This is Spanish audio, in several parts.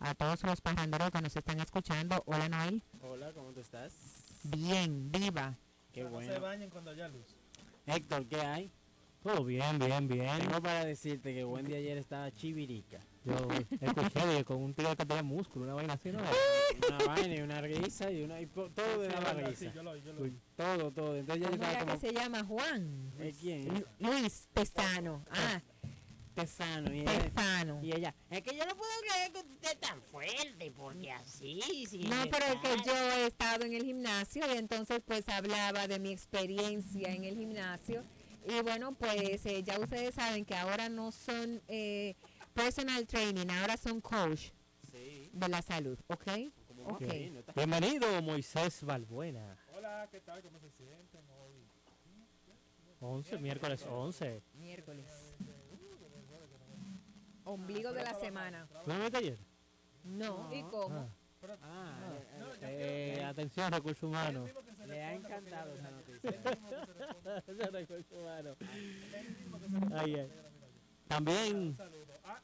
a todos los parranderos que nos están escuchando. Hola Noel. Hola, ¿cómo tú estás? Bien, viva. Qué No se bueno. bañen cuando haya luz. Héctor, ¿qué hay? Todo bien, bien, bien. Tengo para decirte que Wendy ayer estaba chivirica. Yo escuché de con un tío que tenía músculo, una vaina así, ¿no? Una vaina y una risa y una y todo de Sí, la verdad, risa. sí, yo lo yo lo. Todo, todo. Entonces ya yo ¿Cómo estaba era que como se llama? Juan. ¿Eh, quién? Lu- Luis Testano. Ah, Tesano y ella, Testano. y ella, es que yo no puedo creer que usted esté tan fuerte porque así No, pero es que empezar". yo he estado en el gimnasio y entonces pues hablaba de mi experiencia en el gimnasio. Y bueno, pues eh, ya ustedes saben que ahora no son eh, personal training, ahora son coach Sí, de la salud, ¿ok? como Ok. más fino, está- Bienvenido, Moisés Balbuena. Hola, ¿qué tal? ¿Cómo se sienten hoy? 11, miércoles 11. Miércoles. Ombligo de la semana. ¿Tú me ayer? No, ¿y cómo? Ah, Ah, No, eh, eh, eh, atención, recursos humanos. mismo que se le ha encantado esa noticia. recursos humanos. Ay, ay. También. Ah,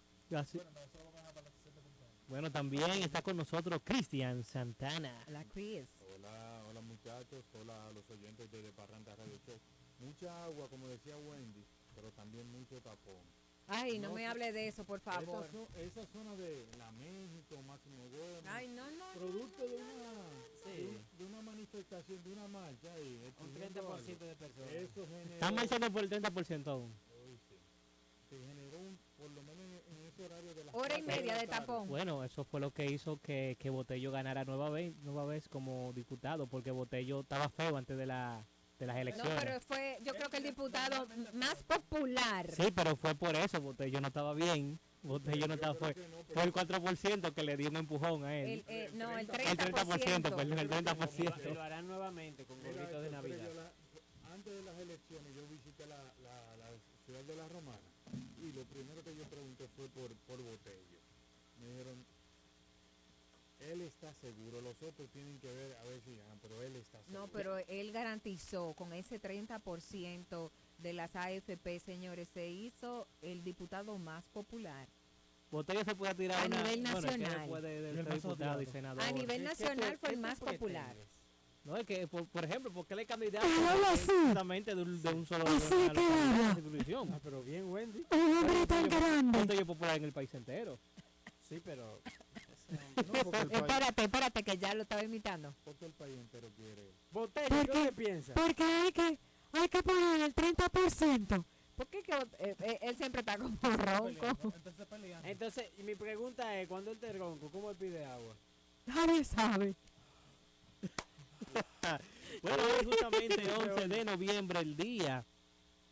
bueno, no, también está con nosotros Cristian Santana. La Chris. Hola, hola muchachos, hola a los oyentes de Parranda Radio Show. Mucha agua, como decía Wendy, pero también mucho tapón. Ay, no No, me sí. hable de eso, por favor. Esa, esa zona de la México, Máximo Gómez, Ay, no, no. producto de una, Sí. de, un- de una manifestación, de una marcha ahí, Un exigiendo 30% algo. de personas. Eso generó, Están marchando por el 30% aún. Sí. se generó un, por lo menos en, en ese horario de las Hora y media de tarde. tapón. Bueno, eso fue lo que hizo que, que Botello ganara nueva vez, nueva vez como diputado, porque Botello estaba feo antes de, la, de las No, elecciones. pero fue, yo creo que el diputado más popular. Sí, pero fue por eso, Botello no estaba bien. Botello no estaba, fue, no, fue el 4% que le dio un empujón a él. El, eh, no, el 30%. el 30%, perdón, el Y 30%. lo harán nuevamente con gorritos de Navidad. yo antes de las elecciones yo visité la, la, la ciudad de la Romana y lo primero que yo pregunté fue por, por Botello. Me dijeron, él está seguro, los otros tienen que ver a ver si ganan, pero él está seguro. No, pero él garantizó con ese 30% de las AFP, señores, se hizo el diputado más popular. Botello se puede tirar A una, nivel bueno, es que nacional. después de, de Y diputado senador. A nivel ¿Qué- qué nacional fue el más popular. No, es que, por, por ejemplo, porque él es candidato justamente de un, de un solo Así de que habla. Ah, pero bien, Wendy. Un hombre tan grande. Botello es popular en el país entero. Sí, pero No, porque Espérate, espérate, que ya lo estaba imitando. porque el país entero quiere. Botello, ¿Por ¿qué qué? piensa? Porque hay que, hay que poner el 30%. ¿Por qué que, eh, eh, él siempre está como Peleando, ronco? Entonces peleando. Entonces, y mi pregunta es, cuando él te ronco, ¿cómo él pide agua? Nadie sabe. Bueno, hoy justamente 11 de noviembre, el día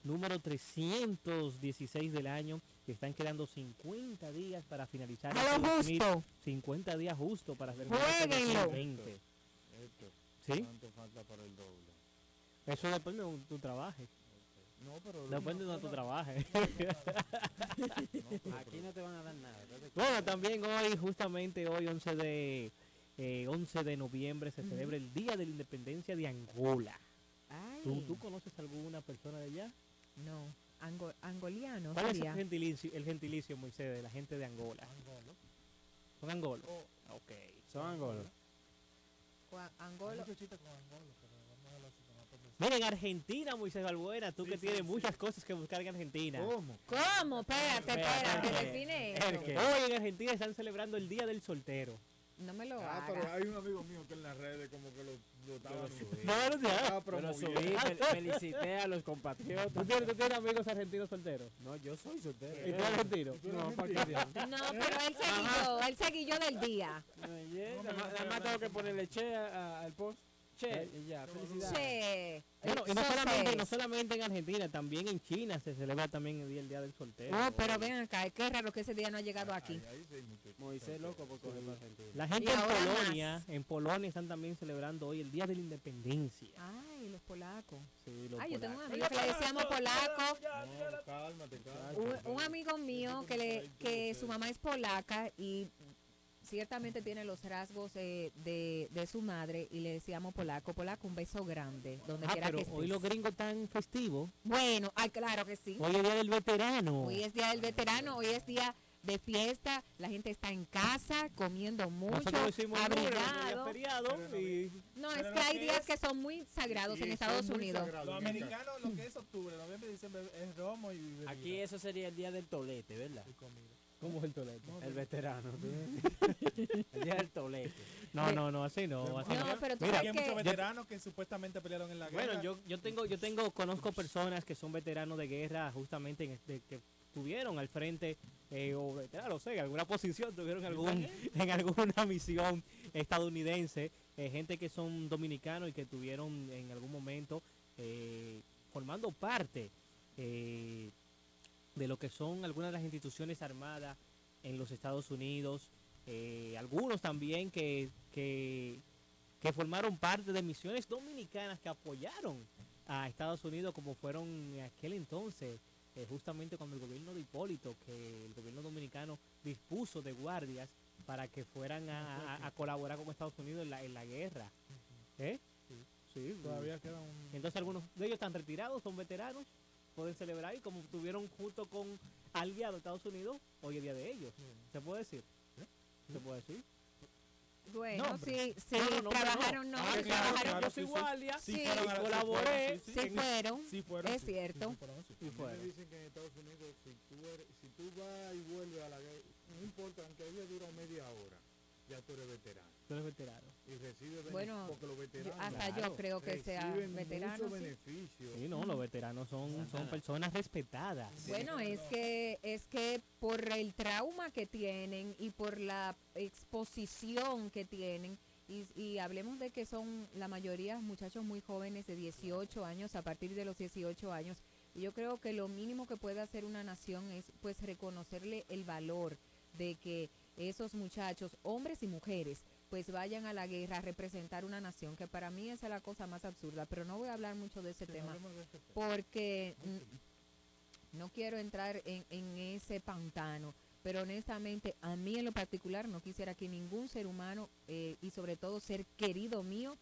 número 316 del año. Que Están quedando 50 días para finalizar. A lo este justo. 50 días justo para este Jueguenlo. 2020. Esto, ¿Sí? ¿cuánto falta para el doble? Eso depende de tú trabajes. No, pero... Depende de tú trabajes. Aquí no te van a dar nada. Bueno, también hoy, justamente hoy, 11 de, eh, 11 de noviembre, se celebra el Día de la Independencia de Angola. ¿Tú, tú conoces alguna persona de allá? no, ango- angoliano ¿Cuál es el gentilicio, el gentilicio, Moisés, de la gente de Angola? Angolo. ¿Son angolos? Oh. Ok. Son angolos. Angolo. Argentina, Moisés Balbuena, tú Sí, que sí, tienes sí. muchas cosas que buscar en Argentina. ¿Cómo? ¿Cómo? Espérate, Espérate, define Hoy en Argentina están celebrando el Día del Soltero. No me lo Ah, pero hay un amigo mío que en las redes como que lo, lo estaba lo subí. No, no, ya. estaba promoviendo. subí, fel- felicité a los ¿Tú compatriotas. tienes, tú tienes amigos argentinos solteros? No, yo soy soltero. ¿Y tú eres argentino? No, ¿para qué diablos? No, pero él seguilló, él seguilló del día. Nada más- nada más tengo que ponerle che a- a- al post. Che, y ya, felicidades. Che. Bueno, y no solamente, es. no solamente en Argentina, también en China se celebra también el Día, el día del Soltero. Oh, pero ven acá, qué raro que ese día no ha llegado aquí. Ahí, ahí sí Moisés loco por coger para Argentina. La gente Y en Polonia, más. en Polonia están también celebrando hoy el Día de la Independencia. Ay, los polacos. Sí, los Ay, yo tengo un amigo que le decíamos polaco. No, cálmate, cálmate. Un, un amigo mío que le que su mamá es polaca y ciertamente tiene los rasgos eh, de, de su madre y le decíamos polaco, polaco, un beso grande, donde Ah, quiera pero que estés. hoy los gringos están festivos. Bueno, ay, claro que sí. Hoy es Día del Veterano. Hoy es día del veterano, hoy es día de fiesta, la gente está en casa comiendo mucho, abrigado. no y No, Pero es que hay que días es- que son muy sagrados en Estados Unidos. Los americanos, lo que es octubre, noviembre diciembre es romo y bebida. Aquí eso sería el día del tolete, ¿verdad? y comida. ¿Cómo es el tolete? El veterano. el día del tolete. No, no, no, así no. así no. No, pero tú Mira, hay muchos veteranos que supuestamente pelearon en la guerra. Bueno, yo, yo tengo, yo tengo, conozco personas que son veteranos de guerra, justamente en, de- que tuvieron al frente, eh, o veteranos, no sé, en alguna posición, tuvieron algún, en alguna misión estadounidense, eh, gente que son dominicanos y que tuvieron en algún momento eh, formando parte eh, de lo que son algunas de las instituciones armadas en los Estados Unidos, eh, algunos también que, que, que formaron parte de misiones dominicanas que apoyaron a Estados Unidos como fueron en aquel entonces, eh, justamente cuando el gobierno de Hipólito, que el gobierno dominicano dispuso de guardias para que fueran a, a- a colaborar con Estados Unidos en la, en la guerra. ¿Eh? Sí. Todavía queda un... Entonces algunos de ellos están retirados, son veteranos, pueden celebrar y como estuvieron junto con aliados de Estados Unidos, hoy es día de ellos. ¿Se puede decir? ¿Se puede decir? Bueno, No, pero- sí, sí, No, no, no, trabajaron, no, Ah, trabajaron, claro, yo soy guardia Sí, Sí, sí colaboré, fueron, sí, fueron, Sí fueron, es sí, sí, cierto. sí. Fueron, me dicen que en Estados Unidos, si tú, eres, si tú vas y vuelves a la guerra, no importa, aunque haya durado media hora, ya tú eres veterano. Tú eres veterano. Y recibes Bueno, porque los veteranos hasta claro, yo creo que sea reciben veterano. muchos sí. Sí, no, los veteranos son, son personas respetadas. Bueno, es que es que por el trauma que tienen y por la exposición que tienen y, y hablemos de que son la mayoría muchachos muy jóvenes de 18 años a partir de los 18 años y yo creo que lo mínimo que puede hacer una nación es pues reconocerle el valor de que esos muchachos, hombres y mujeres, pues vayan a la guerra a representar una nación, que para mí esa es la cosa más absurda, pero no voy a hablar mucho de ese de tema. porque mm, no quiero entrar en, en ese pantano, pero honestamente a mí en lo particular no quisiera que ningún ser humano eh, y sobre todo ser querido mío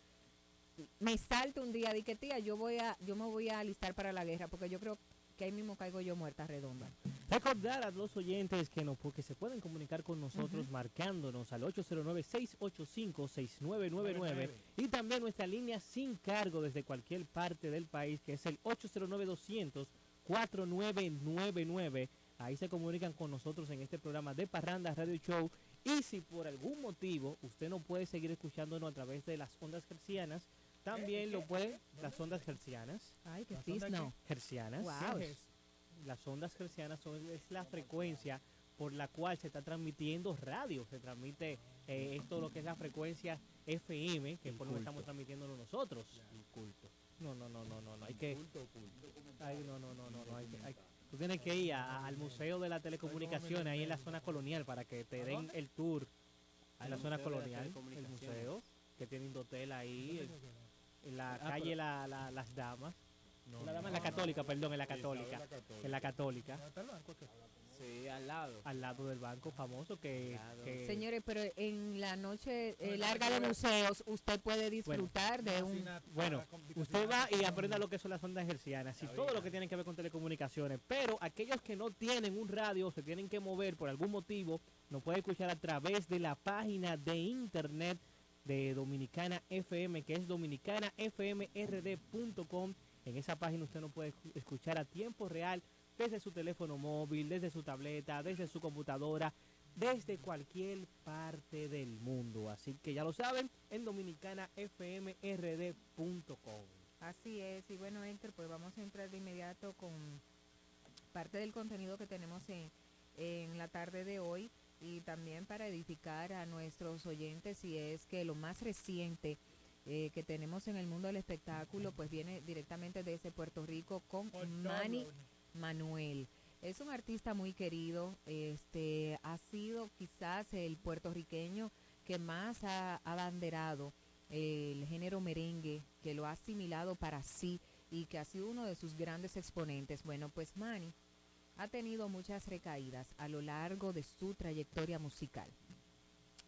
me salte un día de que tía yo voy a yo me voy a alistar para la guerra porque yo creo que ahí mismo caigo yo muerta redonda. Recordar a los oyentes que, no, porque se pueden comunicar con nosotros marcándonos al 809-685-6999 y también nuestra línea sin cargo desde cualquier parte del país que es el 809-200-4999. Ahí se comunican con nosotros en este programa de Parranda Radio Show. Y si por algún motivo usted no puede seguir escuchándonos a través de las ondas hercianas, también lo puede, las ondas hercianas, Ay, qué ¿La sonda fisno. hercianas, Wow. ¿Qué es? las ondas hercianas son, es la frecuencia por la cual se está transmitiendo radio. Se transmite eh, esto lo que es la frecuencia FM, que por lo que estamos transmitiéndolo nosotros. No, no, no, no, no, no, hay que, ay, no, no, no, no, no, hay que, hay- tú tienes que ir a- al Museo de la Telecomunicación, ahí en la zona colonial, para que te den el tour. A la zona colonial, el museo, que tiene un hotel ahí, en la Ah, calle la, la- Las Damas. No, la no, dama en la no, católica, perdón, en la católica. la Católica. En la católica, ¿Dónde está el banco? ¿Qué? Sí, al lado. al lado del banco famoso que, Señores, pero en la noche eh, larga de museos usted puede disfrutar de un Bueno, Usted va y aprenda lo que son las ondas hercianas y todo lo que tiene que ver con telecomunicaciones. Pero aquellos que no tienen un radio, se tienen que mover por algún motivo, nos puede escuchar a través de la página de internet de Dominicana FM, que es dominicanafmrd.com. En esa página usted nos puede escu- escuchar a tiempo real desde su teléfono móvil, desde su tableta, desde su computadora, desde cualquier parte del mundo. Así que ya lo saben, en dominicanafmrd.com. Así es, y bueno, Héctor, pues vamos a entrar de inmediato con parte del contenido que tenemos en, en la tarde de hoy y también para edificar a nuestros oyentes y es que lo más reciente eh, que tenemos en el mundo del espectáculo pues viene directamente desde Puerto Rico con Manny Manuel. Es un artista muy querido, este ha sido quizás el puertorriqueño que más ha abanderado el género merengue, que lo ha asimilado para sí y que ha sido uno de sus grandes exponentes. Bueno, pues Manny ha tenido muchas recaídas a lo largo de su trayectoria musical.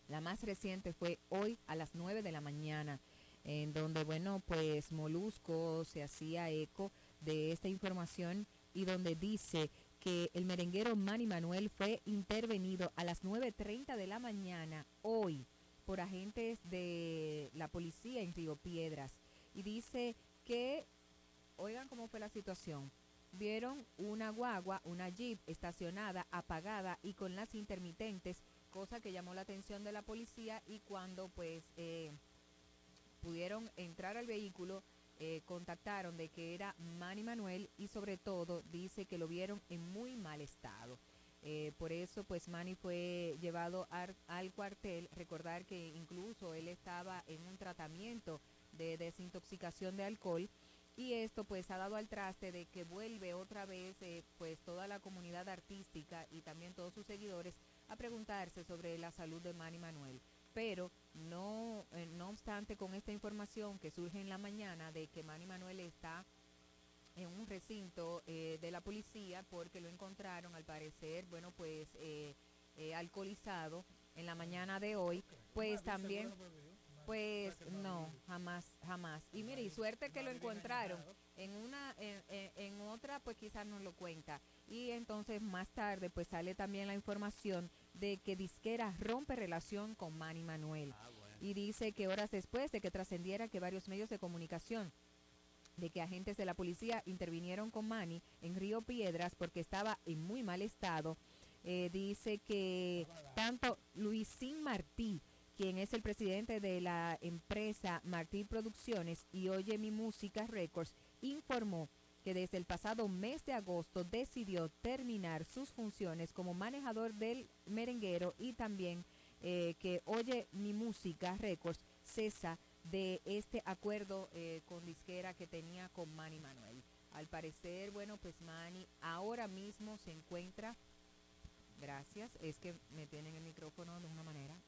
La más reciente fue hoy a las 9 de la mañana, en donde, bueno, pues Molusco se hacía eco de esta información y donde dice que el merenguero Manny Manuel fue intervenido a las 9.30 de la mañana hoy por agentes de la policía en Río Piedras. Y dice que, oigan cómo fue la situación, vieron una guagua, una jeep estacionada, apagada y con las intermitentes, cosa que llamó la atención de la policía y cuando pues eh, pudieron entrar al vehículo, eh, contactaron de que era Manny Manuel y sobre todo dice que lo vieron en muy mal estado. Eh, por eso pues Manny fue llevado al cuartel. Recordar que incluso él estaba en un tratamiento de desintoxicación de alcohol y esto pues ha dado al traste de que vuelve otra vez eh, pues toda la comunidad artística y también todos sus seguidores a preguntarse sobre la salud de Manny Manuel. Pero no, eh, no obstante con esta información que surge en la mañana de que Manny Manuel está en un recinto eh, de la policía porque lo encontraron al parecer, bueno, pues eh, eh, alcoholizado en la mañana de hoy, pues también, pues no, jamás, jamás. Y mire, y suerte que lo encontraron. En una, en, en- en otra, pues quizás no lo cuenta. Y entonces más tarde, pues sale también la información de que Disquera rompe relación con Manny Manuel. Y dice que horas después de que trascendiera que varios medios de comunicación de que agentes de la policía intervinieron con Manny en Río Piedras porque estaba en muy mal estado. Eh, dice que tanto Luisín Martí, quien es el presidente de la empresa Martí Producciones y Oye Mi Música Records, informó que desde el pasado mes de agosto decidió terminar sus funciones como manejador del merenguero y también eh, que Oye Mi Música Records cesa de este acuerdo eh, con disquera que tenía con Manny Manuel. Al parecer, bueno, pues Manny ahora mismo se encuentra, gracias, es que me tienen el micrófono de una manera.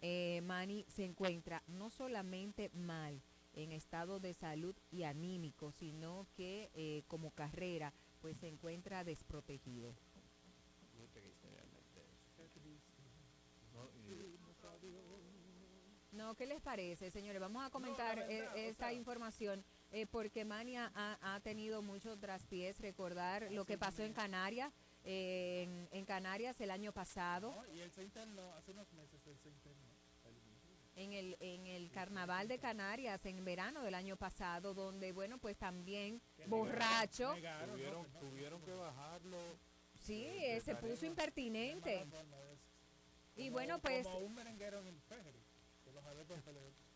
Eh, Manny se encuentra no solamente mal en estado de salud y anímico, sino que eh, como carrera pues se encuentra desprotegido. No, ¿qué les parece, señores? Vamos a comentar eh, esta información eh, porque Mania ha, ha tenido muchos traspiés. Recordar lo que pasó en Canarias, eh, en, en Canarias el año pasado, No, y él se internó, hace unos meses él se internó. En el, en el Carnaval de Canarias, en verano del año pasado, donde, bueno, pues también borracho, Negaron, Tuvieron, no, no, tuvieron que bajarlo. sí, eh, se puso impertinente. Y Como- bueno, pues Como un merenguero en el Fejeri, que los adeptos se le-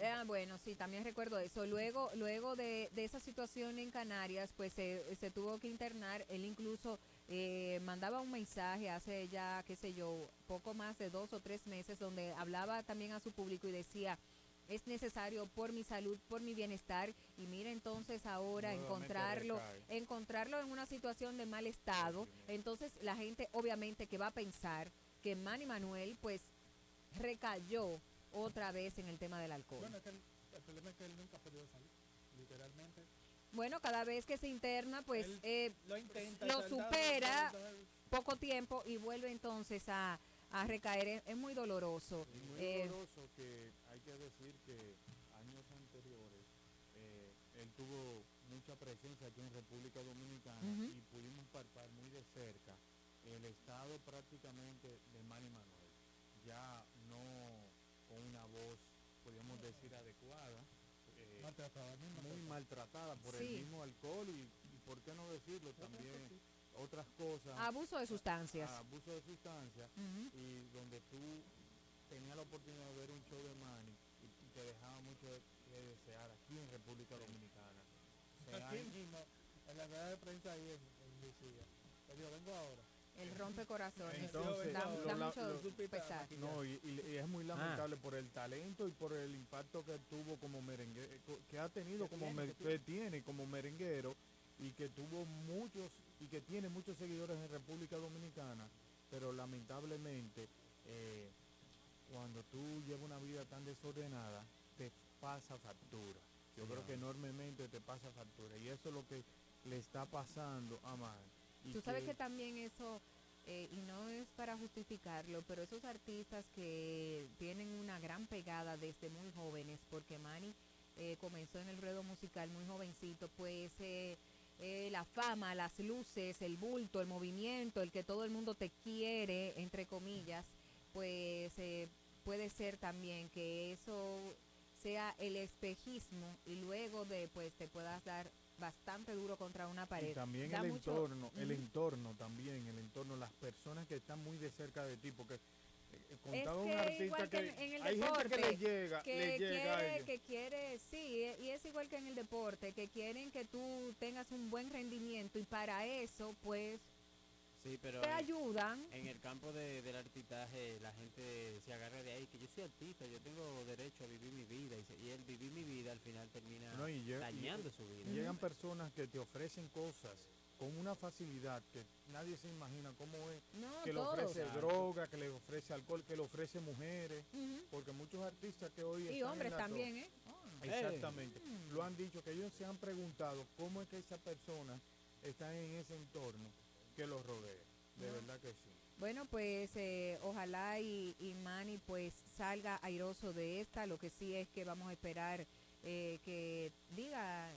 Ah, bueno, sí, también recuerdo eso. Luego, luego de, de esa situación en Canarias, pues se, se tuvo que internar. Él incluso eh, mandaba un mensaje hace ya, qué sé yo, poco más de dos o tres meses, donde hablaba también a su público y decía, es necesario por mi salud, por mi bienestar. Y mira entonces ahora Nuevamente encontrarlo, recae. encontrarlo en una situación de mal estado. Entonces la gente obviamente que va a pensar que Manny Manuel pues recayó otra vez en el tema del alcohol. Bueno, es que el, el problema es que él nunca ha podido salir, literalmente. Bueno, cada vez que se interna, pues Él eh, Lo intenta. lo supera. poco tiempo y vuelve entonces a, a recaer. Es, es muy doloroso. Y muy Eh, doloroso que hay que decir que años anteriores eh, él tuvo mucha presencia aquí en República Dominicana Ujú. y pudimos palpar muy de cerca el estado prácticamente de Manny Manuel. Ya no con una voz, podríamos decir, adecuada. Eh, mismo muy maltratada por Sí. el mismo alcohol y, y por qué no decirlo también otras cosas Abuso de sustancias. abuso de sustancias y donde tú tenías la oportunidad de ver un show de Manny y, y te dejaba mucho de, que desear aquí en República Dominicana. Aquí mismo, en la rueda de prensa ahí en, en Lucía. Le digo, vengo ahora. El rompe corazones. Entonces, da, lo da mucho lo- pesar. No, y, y- y es muy lamentable por el talento y por el impacto que tuvo como merenguero, que ha tenido Que como tiene, mer- que tiene como merenguero y que tuvo muchos y que tiene muchos seguidores en República Dominicana, pero lamentablemente eh, cuando tú llevas una vida tan desordenada te pasa factura. Yo creo que enormemente te pasa factura y eso es lo que le está pasando a Man. Tú sabes que también eso, eh, y no es para justificarlo, pero esos artistas que tienen una gran pegada desde muy jóvenes, porque Manny eh, comenzó en el ruedo musical muy jovencito, pues eh, eh, la fama, las luces, el bulto, el movimiento, el que todo el mundo te quiere, entre comillas, pues eh, puede ser también que eso sea el espejismo y luego de pues te puedas dar bastante duro contra una pared. Y también Da el mucho- entorno, el entorno también, el entorno, las personas que están muy de cerca de ti, porque eh, Es contaba un que artista igual que que, en, el hay deporte, gente que le llega, que le llega a quiere, ellos. que quiere, sí, y es igual que en el deporte, que quieren que tú tengas un buen rendimiento y para eso, pues, Sí, pero te en, ayudan. en el campo de- del artistaje la gente se agarra de ahí, que yo soy artista, yo tengo derecho a vivir mi vida y, se- y el vivir mi vida al final termina No, y llega- y- dañando su vida. Llegan personas que te ofrecen cosas con una facilidad que nadie se imagina cómo es, No, que le ofrece Exacto. droga, que le ofrece alcohol, que le ofrece mujeres, porque muchos artistas que hoy Y están en hombres la también, top- ¿eh? Oh. Exactamente. Lo han dicho, que ellos se han preguntado cómo es que esa persona está en ese entorno que los rodea. De verdad que sí. Bueno, pues eh, ojalá y, y Manny pues salga airoso de esta. Lo que sí es que vamos a esperar eh, que diga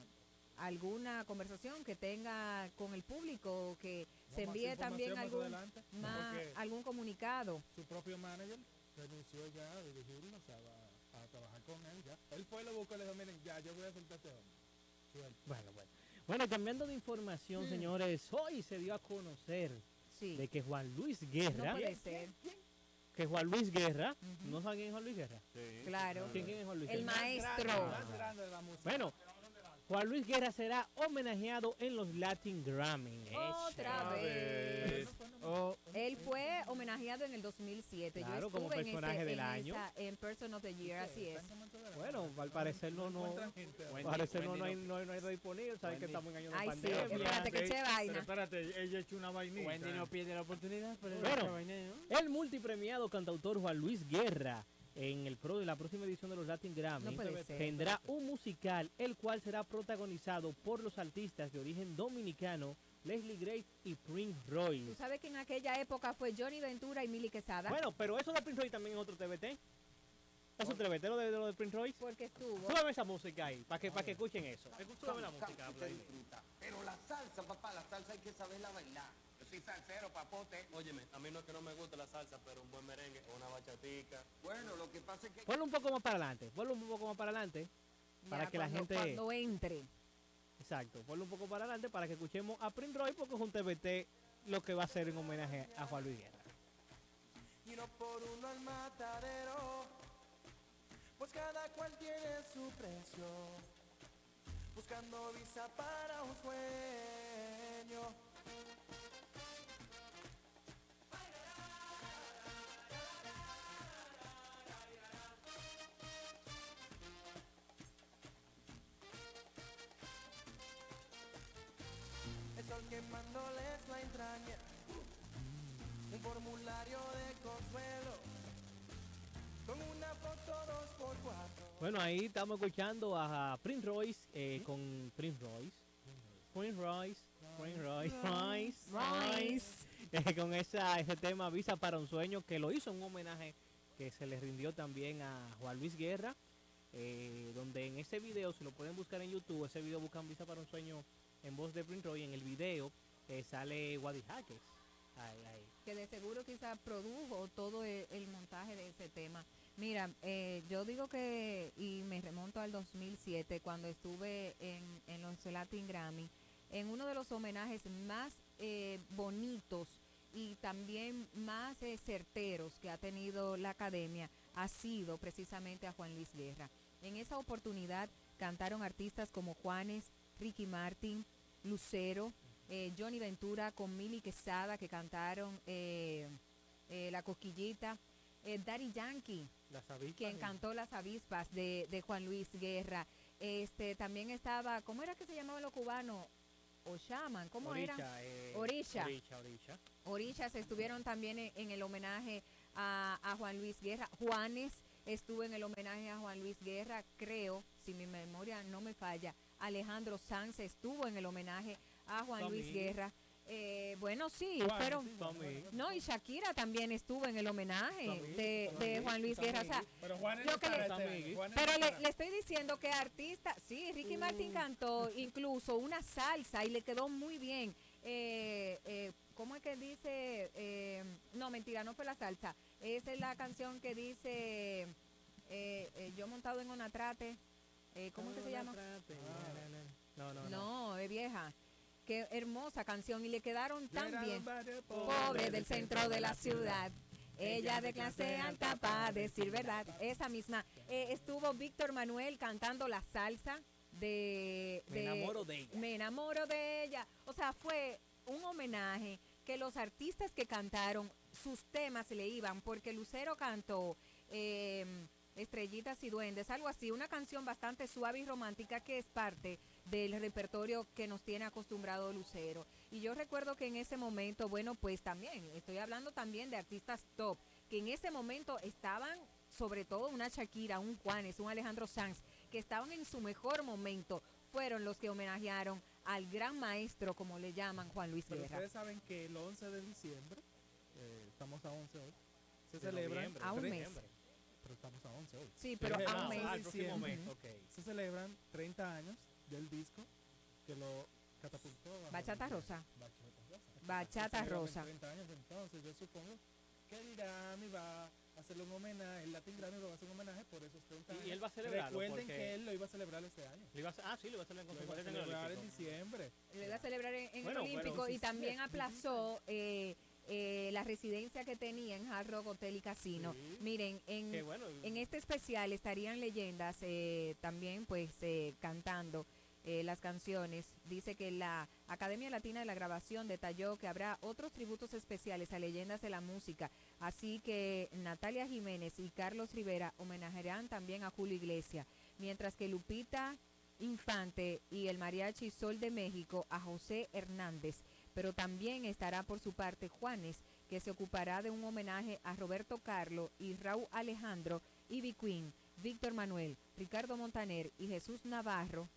alguna conversación que tenga con el público, que se No, más envíe también algún, adelante, más- algún comunicado. su propio manager renunció ya a dirigirlo, o sea, va a trabajar con él ya. Él fue y lo buscó y le dijo, miren, ya, yo voy a soltar a este hombre. Bueno, bueno. Bueno, cambiando de información, Mm. señores, hoy se dio a conocer Sí, de que Juan Luis no Guerra, puede ser. que Juan Luis Guerra. ¿no saben quién es Juan Luis Guerra? Claro. ¿Quién, quién es Juan Luis El Guerra? maestro. Más grande de la música. Bueno, Juan Luis Guerra será homenajeado en los Latin Grammy. Otra vez. Oh, Él fue homenajeado en el 2007. Claro, Yo como en, personaje ese- del en año. esa- en Person of the Year, así es. Bueno, al parecer no, no, al parecer no, Wendy no hay, no- no, hay- no hay disponible, sabes que estamos en año de Ay, sí, espérate, que ella- che vaina. pero espérate, ella echó una vainita. Wendy no pierde la oportunidad, pero Bueno. esa vaina, ¿no? El multipremiado cantautor Juan Luis Guerra en el pro de la próxima edición de los Latin Grammy No tendrá un musical el cual será protagonizado por los artistas de origen dominicano Leslie Grace y Prince Tú Royce. sabes que en aquella época fue Johnny Ventura y Milly Quesada. Bueno, pero eso de Prince Royce también es otro TBT. Es un TBT lo de, de lo de Prince Royce. porque estuvo. Súbame esa música ahí, para que, para que escuchen eso. Súbame la música. Pero la salsa, papá, la salsa hay que saberla bailar. Soy salsero, papote. Óyeme, a mí no es que no me guste la salsa, pero un buen merengue o una bachatica. Bueno, lo que pasa es que... Ponlo un poco más para adelante, ponlo un poco más para adelante. para Ya que la cuando- gente- Cuando entre. Exacto, ponlo un poco para adelante para que escuchemos a Prince Royce porque es un TBT lo que va a ser en homenaje a Juan Luis Guerra. y no por uno al matadero, pues cada cual tiene su precio, buscando visa para un sueño. Quemándoles la entraña un formulario de consuelo con una foto dos por cuatro. Bueno, ahí estamos escuchando a Prince Royce eh, con Prince Royce. Prince Royce, Prince Royce, Royce. Eh, con esa, ese tema Visa para un sueño que lo hizo un homenaje que se le rindió también a Juan Luis Guerra. eh, donde en ese video, si lo pueden buscar en YouTube, ese video buscan Visa para un sueño en voz de Prince Royce. En el video eh, sale Waddy Jaques. Ahí, ahí. que de seguro quizá produjo todo el, el montaje de ese tema. Mira, eh, yo digo que, y me remonto al 2007, cuando estuve en, en los Latin Grammy, en uno de los homenajes más eh, bonitos y también más eh, certeros que ha tenido la academia, ha sido precisamente a Juan Luis Guerra. En esa oportunidad cantaron artistas como Juanes, Ricky Martin, Lucero, eh, Johnny Ventura con Mili Quesada que cantaron eh, eh, La Cosquillita, Daddy Yankee Las avispas, quien cantó Las Avispas de, de Juan Luis Guerra. Este también estaba, ¿cómo era que se llamaban los cubanos? O Shaman, ¿cómo eran? Orisha, Orisha. Orisha, estuvieron también en, en el homenaje a, a Juan Luis Guerra. Juanes estuvo en el homenaje a Juan Luis Guerra, creo, si mi memoria no me falla. Alejandro Sanz estuvo en el homenaje a Juan Luis. Guerra. Eh, bueno, sí, Juan, pero... Tommy. No, y Shakira también estuvo en el homenaje de, Juan Luis Guerra. O sea, Pero Juan Lo que le- este Juan pero le, estoy diciendo que artista, sí, Ricky Martin cantó incluso una salsa y le quedó muy bien. Eh, eh, ¿Cómo es que dice? Eh, no, mentira, no fue la salsa. Esa es la canción que dice eh, eh, Yo montado en una trate. Eh, ¿Cómo es que se llama? No, no, no. No, es vieja. Qué hermosa canción y le quedaron tan bien. Pobre del centro de la ciudad. Ella de clase alta para decir verdad. Esa misma. Eh, estuvo Víctor Manuel cantando la salsa de, Me enamoro de ella. Me enamoro de ella. O sea, fue un homenaje que los artistas que cantaron sus temas le iban, porque Lucero cantó eh, Estrellitas y Duendes, algo así, una canción bastante suave y romántica que es parte del repertorio que nos tiene acostumbrado Lucero. Y yo recuerdo que en ese momento, bueno, pues también, estoy hablando también de artistas top, que en ese momento estaban, sobre todo una Shakira, un Juanes, un Alejandro Sanz, que estaban en su mejor momento, fueron los que homenajearon al gran maestro, como le llaman Juan Luis Pero Guerra. ustedes saben que el 11 de diciembre, eh, estamos a 11 hoy, se De A un mes. Pero estamos a 11 hoy. Sí, pero Pero a un mes. el próximo mes. Se celebran 30 años del disco que lo catapultó. a Bachata Rosa. Bachata Rosa. Bachata Rosa. 30 años entonces, yo supongo que el Grammy va a hacerle un homenaje, el Latin Grammy va a hacer un homenaje por esos 30 años. Y él va a celebrarlo Recuerden que él lo iba a celebrar este año. Iba a ah, sí, lo iba a en Lo iba a en el celebrar en Olímpico. diciembre. Lo iba a celebrar en, en Bueno, el Olímpico y sí, también sí. aplazó eh, eh, la residencia que tenía en Hard Rock Hotel y Casino. Sí. Miren, en, Qué bueno. en este especial estarían leyendas eh, también pues eh, cantando eh, las canciones. Dice que la Academia Latina de la Grabación detalló que habrá otros tributos especiales a leyendas de la música. Así que Natalia Jiménez y Carlos Rivera homenajearán también a Julio Iglesias. Mientras que Lupita Infante y el Mariachi Sol de México a José Hernández. Pero también estará por su parte Juanes, que se ocupará de un homenaje a Roberto Carlo y Raúl Alejandro, Ivy Queen, Víctor Manuel, Ricardo Montaner y Jesús Navarro.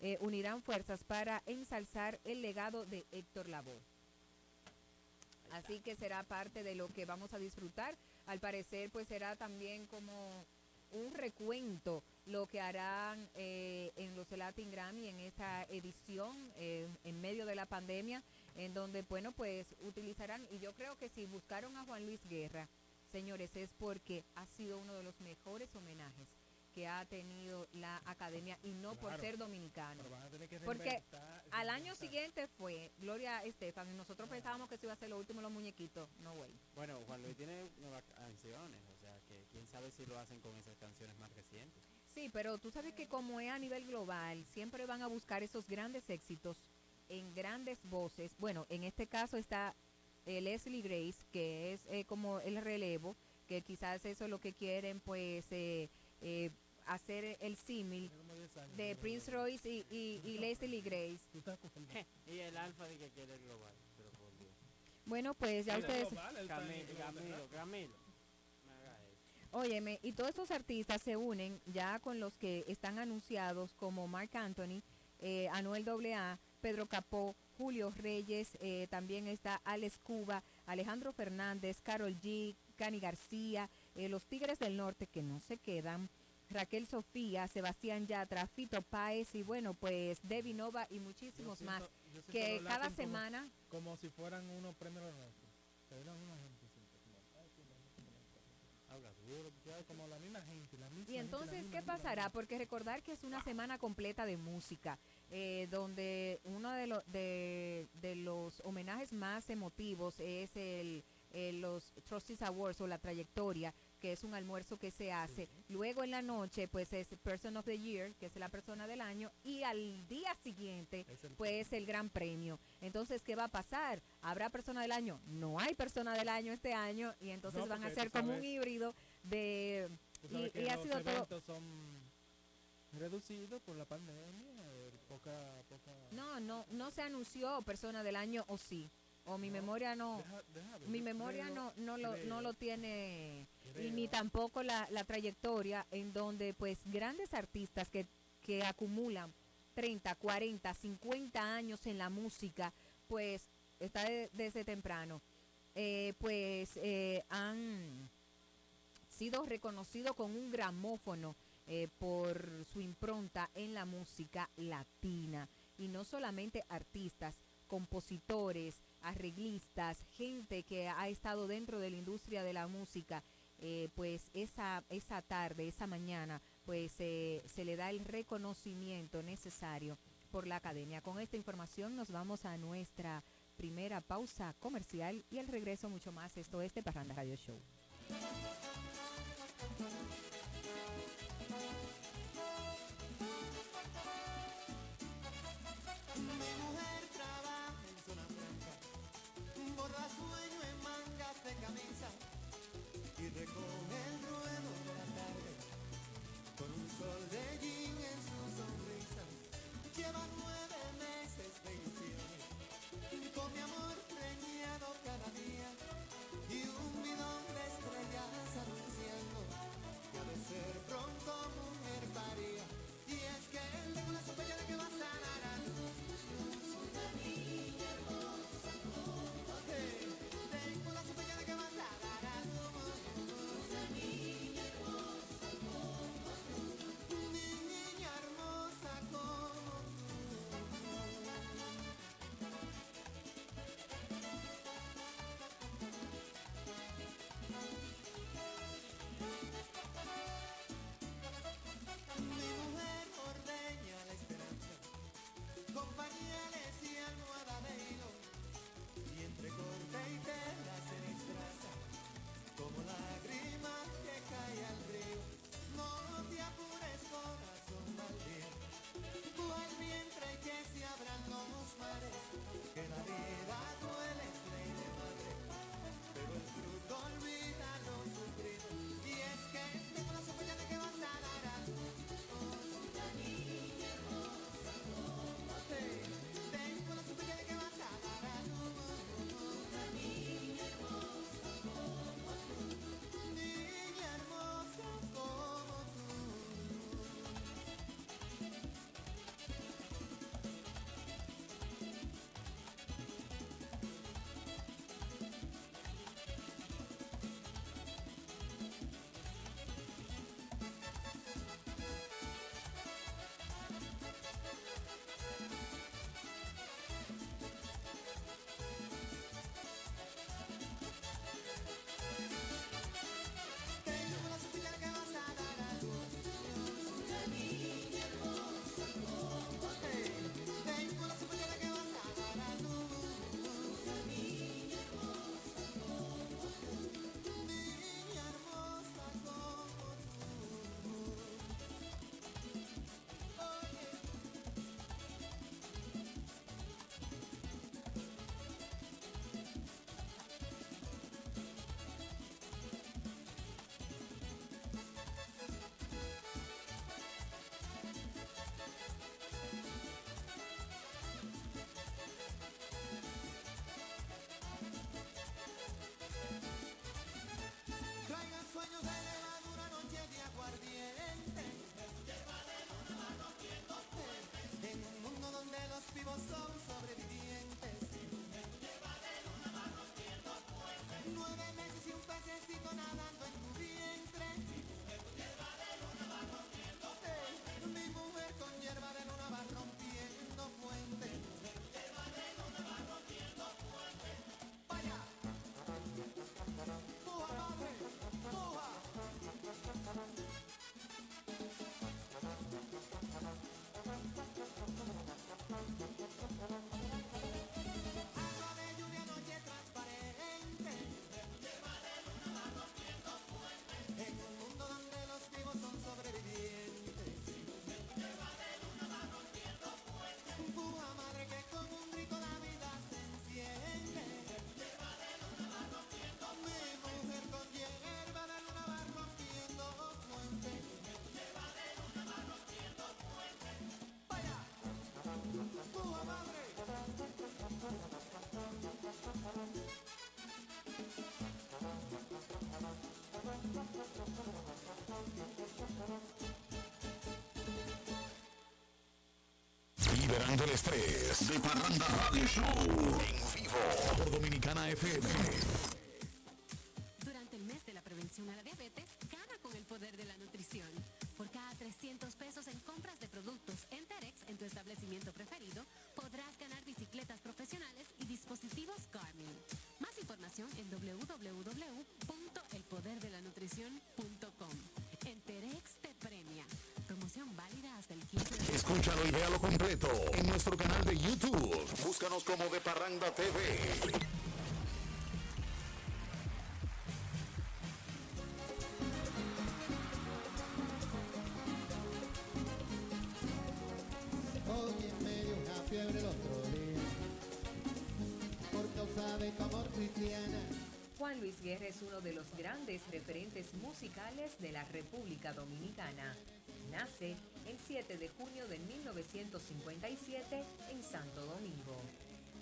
eh, unirán fuerzas para ensalzar el legado de Héctor Lavoe. Así que será parte de lo que vamos a disfrutar. Al parecer, pues será también como un recuento lo que harán eh, en los Latin Grammy en esta edición eh, en medio de la pandemia, en donde, bueno, pues utilizarán, y yo creo que si buscaron a Juan Luis Guerra, señores, es porque ha sido uno de los mejores homenajes que ha tenido la academia y no por ser dominicano. Pero van a tener que Porque Al año siguiente fue Gloria Estefan y nosotros pensábamos que se iba a ser lo último los muñequitos. No, güey. Bueno, Juan Luis tiene nuevas canciones, que quién sabe si lo hacen con esas canciones más recientes. Sí, pero tú sabes que como es a nivel global, siempre van a buscar esos grandes éxitos en grandes voces. Bueno, en este caso está eh, Leslie Grace, que es eh, como el relevo, que quizás eso es lo que quieren, pues, eh, eh, hacer el símil Tiene como 10 años, de Prince Royce y, y, y Leslie Grace. Y el alfa de que quiere global, pero por Dios. Bueno, pues ya ustedes... Camilo, Camilo. Camilo. Óyeme, y todos estos artistas se unen ya con los que están anunciados como Mark Anthony, eh, Anuel AA, Pedro Capó, Julio Reyes, eh, también está Alex Cuba, Alejandro Fernández, Carol G, Cani García, eh, los Tigres del Norte que no se quedan, Raquel Sofía, Sebastián Yatra, Fito Páez y bueno, pues Debbie Nova y muchísimos siento- más que cada como- semana Como si fueran unos premios nuestros. Que eran una gente siempre como, "Ay, sí, la gente como esta". Habla duro, Ya, como la misma gente, la misma gente, Y entonces, ¿qué pasará? Porque recordar que es una semana completa de música, eh, donde uno de, lo- de, de los homenajes más emotivos es el, eh, los Trustees Awards o la trayectoria, que es un almuerzo que se hace. Luego en la noche, pues es Person of the Year, que es la persona del año, y al día siguiente, Es el- pues el gran premio. Entonces, ¿qué va a pasar? ¿Habrá persona del año? No hay persona del año este año, y entonces No, van a ser como un híbrido de... Y- ha los sido todo- son reducidos por la pandemia, eh, poca, poca... No, no, no se anunció persona del año o sí. O mi No, memoria no, Deja- deja ver, mi memoria creo- no, no lo, no lo tiene y ni tampoco la, la trayectoria en donde pues grandes artistas que, que acumulan 30, 40, 50 años en la música pues está de- desde temprano, eh, pues eh, han sido reconocidos con un gramófono eh, por su impronta en la música latina. Y no solamente artistas, compositores, arreglistas, gente que ha estado dentro de la industria de la música, eh, pues esa, esa tarde, esa mañana, pues eh, se le da el reconocimiento necesario por la academia. Con esta información nos vamos a nuestra primera pausa comercial y el regreso mucho más. Esto es de Parranda Radio Show. Recoge el ruedo de la tarde con un sol de jean en su sonrisa. Lleva Liberando el estrés. De Parranda Radio Show. En vivo. Por Dominicana FM. Musicales de la República Dominicana. Nace el 7 de junio de 1957 en Santo Domingo.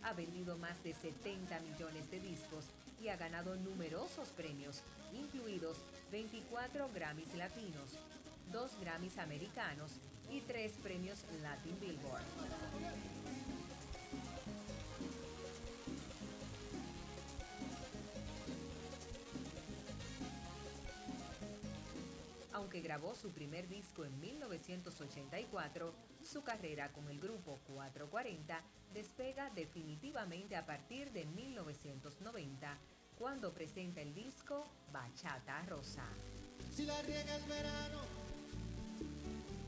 Ha vendido más de 70 millones de discos y ha ganado numerosos premios, incluidos 24 Grammys latinos, 2 Grammys americanos y 3 premios Latin Billboard. Aunque grabó su primer disco en 1984, su carrera con el grupo 440 despega definitivamente a partir de 1990, cuando presenta el disco Bachata Rosa. Si la riega el verano,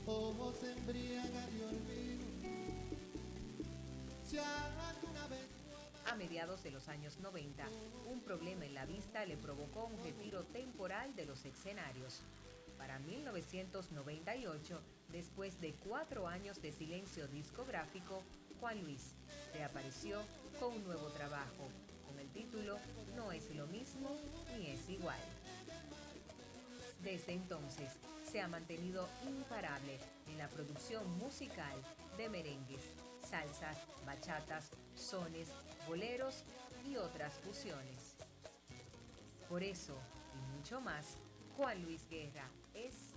ojo se embriaga de olvido. Si alguna vez A mediados de los años 90, un problema en la vista le provocó un retiro temporal de los escenarios. Para 1998, después de cuatro años de silencio discográfico, Juan Luis reapareció con un nuevo trabajo, con el título No es lo mismo ni es igual. Desde entonces, se ha mantenido imparable en la producción musical de merengues, salsas, bachatas, sones, boleros y otras fusiones. Por eso, y mucho más, Juan Luis Guerra es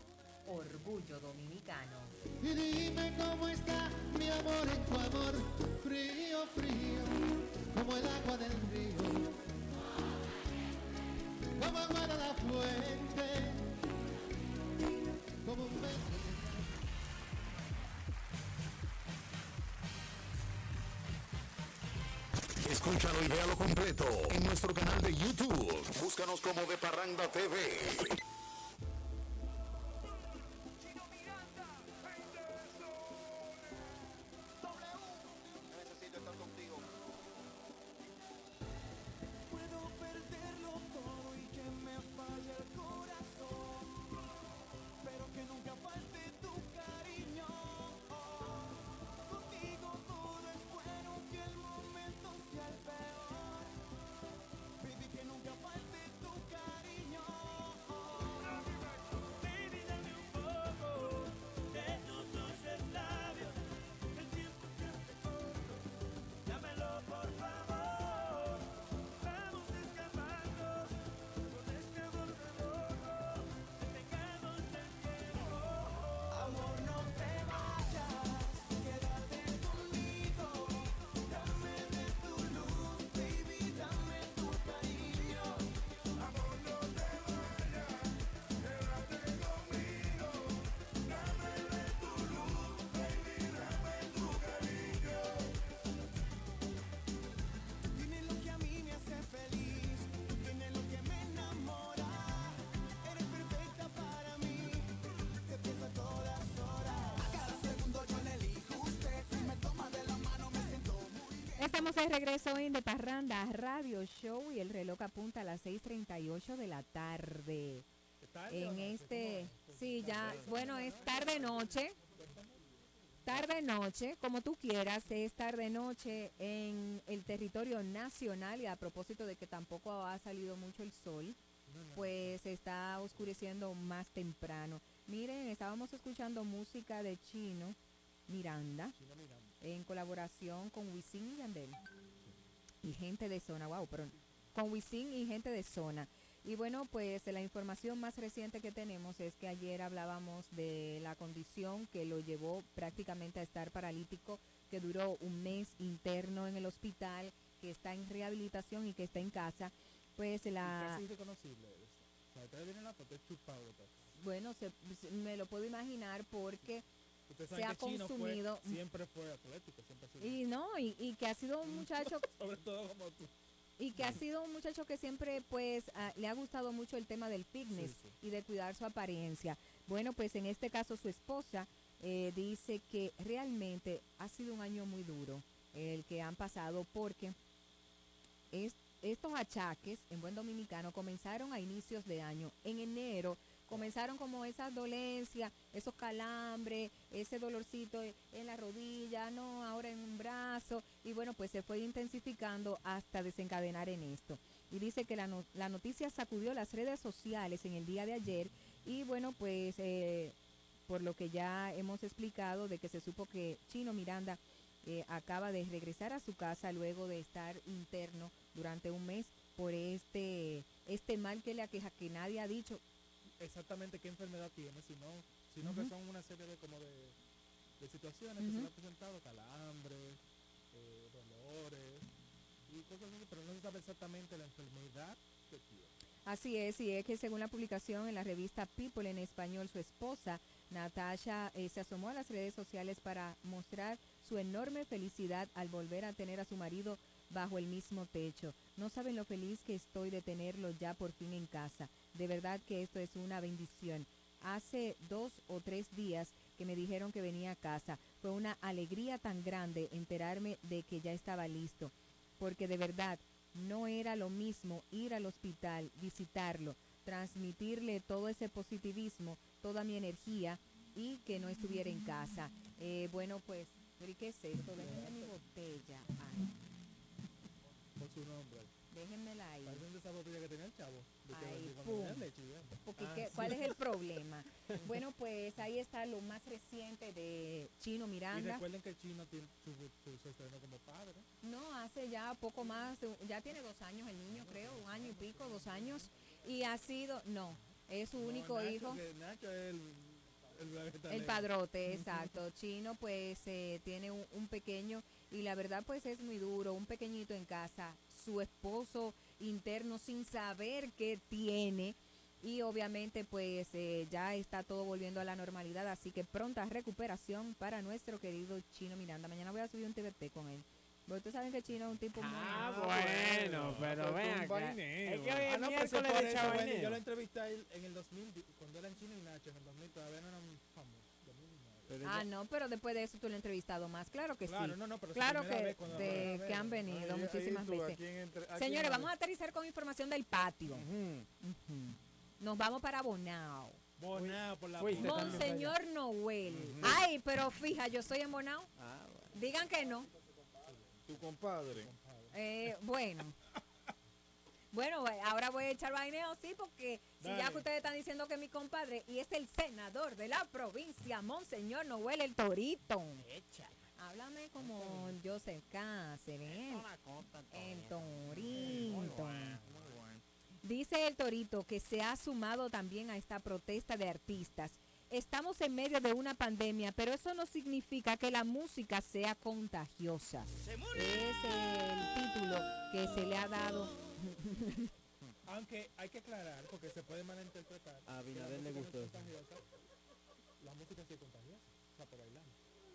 orgullo dominicano. Y dime cómo está mi amor en tu amor, frío, frío, como el agua del río, como agua de la fuente, como un beso. Escúchalo y véalo completo en nuestro canal de YouTube. Búscanos como De Parranda TV. De regreso en De Parranda Radio Show y el reloj apunta a las 6.38 de la tarde. tarde En noche? este, sí, ya, Tarde. bueno, es tarde-noche. Tarde-noche, como tú quieras, es tarde-noche en el territorio nacional y a propósito de que tampoco ha salido mucho el sol, pues se está oscureciendo más temprano. Miren, estábamos escuchando música de Chino Miranda en colaboración con Wisin y Yandel y gente de zona, wow, pero con Wisin y gente de zona. Y bueno, pues la información más reciente que tenemos es que ayer hablábamos de la condición que lo llevó prácticamente a estar paralítico, que duró un mes interno en el hospital, que está en rehabilitación y que está en casa. Pues la... Casi irreconocible. O sea, ustedes vienen la foto, chupado. todo. Bueno, se- me lo puedo imaginar porque Se ha fue- consumido siempre fue atlético, siempre y no y, y que ha sido un muchacho Sobre todo como tú. y que ha sido un muchacho que siempre pues ah, le ha gustado mucho el tema del fitness Sí, y de cuidar su apariencia. Bueno, pues en este caso su esposa eh, dice que realmente ha sido un año muy duro el que han pasado porque es- estos achaques en buen dominicano comenzaron a inicios de año. En enero comenzaron como esas dolencias, esos calambres, ese dolorcito e- en la rodilla, no, ahora en un brazo, y bueno, pues se fue intensificando hasta desencadenar en esto. Y dice que la noticia sacudió las redes sociales en el día de ayer, y bueno, pues eh, por lo que ya hemos explicado de que se supo que Chino Miranda eh, acaba de regresar a su casa luego de estar interno durante un mes por este este mal que le aqueja que nadie ha dicho exactamente qué enfermedad tiene, sino, sino que son una serie de como de, de situaciones que se le han presentado, calambres, eh, dolores y cosas así, pero no se sabe exactamente la enfermedad que tiene. Así es, y es que según la publicación en la revista People en español, su esposa, Natasha, eh, se asomó a las redes sociales para mostrar su enorme felicidad al volver a tener a su marido bajo el mismo techo. No saben lo feliz que estoy de tenerlo ya por fin en casa. De verdad que esto es una bendición. Hace dos o tres días que me dijeron que venía a casa. Fue una alegría tan grande enterarme de que ya estaba listo. Porque de verdad no era lo mismo ir al hospital, visitarlo, transmitirle todo ese positivismo, toda mi energía y que no estuviera en casa. Eh, bueno, pues, ¿pero ¿y qué es esto? Mi botella. Ay, su nombre. déjenmela ahí. Parecen de esa botella que tenía el chavo. De que Ay, vendía cuando vendía pum. leche, ya. Porque, Ah, ¿qué- sí. ¿Cuál es el problema? Bueno, pues ahí está lo más reciente de Chino Y Miranda. recuerden que chino tiene su, su, su estreno como padre. No, hace ya poco más, ya tiene dos años el niño, creo, un año y pico, dos años. Y ha sido, no, es su No, único Nacho, hijo. que Nacho es el, el El padrote, exacto. Chino pues eh, tiene un, un pequeño y la verdad pues es muy duro, un pequeñito en casa, su esposo interno sin saber qué tiene y obviamente pues eh, ya está todo volviendo a la normalidad, así que pronta recuperación para nuestro querido Chino Miranda. Mañana voy a subir un TBT con él. Porque ustedes saben que Chino es un tipo muy... Ah, bueno, pero vainero. Es que hoy es Ah, no, miércoles de Yo lo entrevisté a él en el 2000, di- cuando eran Chino y Nacho, en el 2000 todavía no eran famosos. 2009. Ah, no, pero después de eso tú lo has entrevistado más, claro que Claro, sí. no, no, pero su claro que, vez de- han venido Ahí- ahí muchísimas tú, veces. ¿a quién entre- a quién Señores, va? vamos a aterrizar con información del patio. Nos vamos para Bonao. Bonao por la Fuiste. Monseñor Noel. Ay, pero fija, yo soy en Bonao. Ah, bueno. Digan que no. Tu compadre. Eh, bueno. Bueno, eh, ahora voy a echar vaineo, sí, porque si ya que ustedes están diciendo que es mi compadre y es el senador de la provincia, Monseñor Noel el Torito. Háblame como Joseph Cáceres. El Torito. Dice el Torito que se ha sumado también a esta protesta de artistas. Estamos en medio de una pandemia, pero eso no significa que la música sea contagiosa. Es el título que se le ha dado. Aunque hay que aclarar, porque se puede malinterpretar. A la le música no es gustó. La música sí es contagiosa. O sea, por bailar.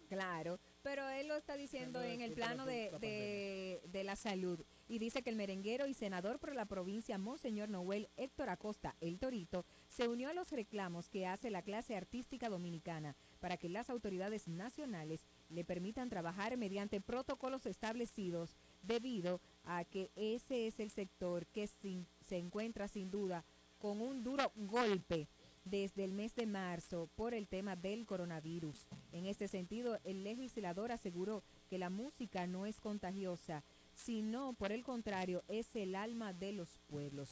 Claro, pero él lo está diciendo Entonces, en el plano la- de, la de, de la salud. Y dice que el merenguero y senador por la provincia, Monseñor Noel Héctor Acosta, el Torito, se unió a los reclamos que hace la clase artística dominicana para que las autoridades nacionales le permitan trabajar mediante protocolos establecidos debido a que ese es el sector que sin- se encuentra sin duda con un duro golpe desde el mes de marzo por el tema del coronavirus. En este sentido, el legislador aseguró que la música no es contagiosa, sino por el contrario es el alma de los pueblos.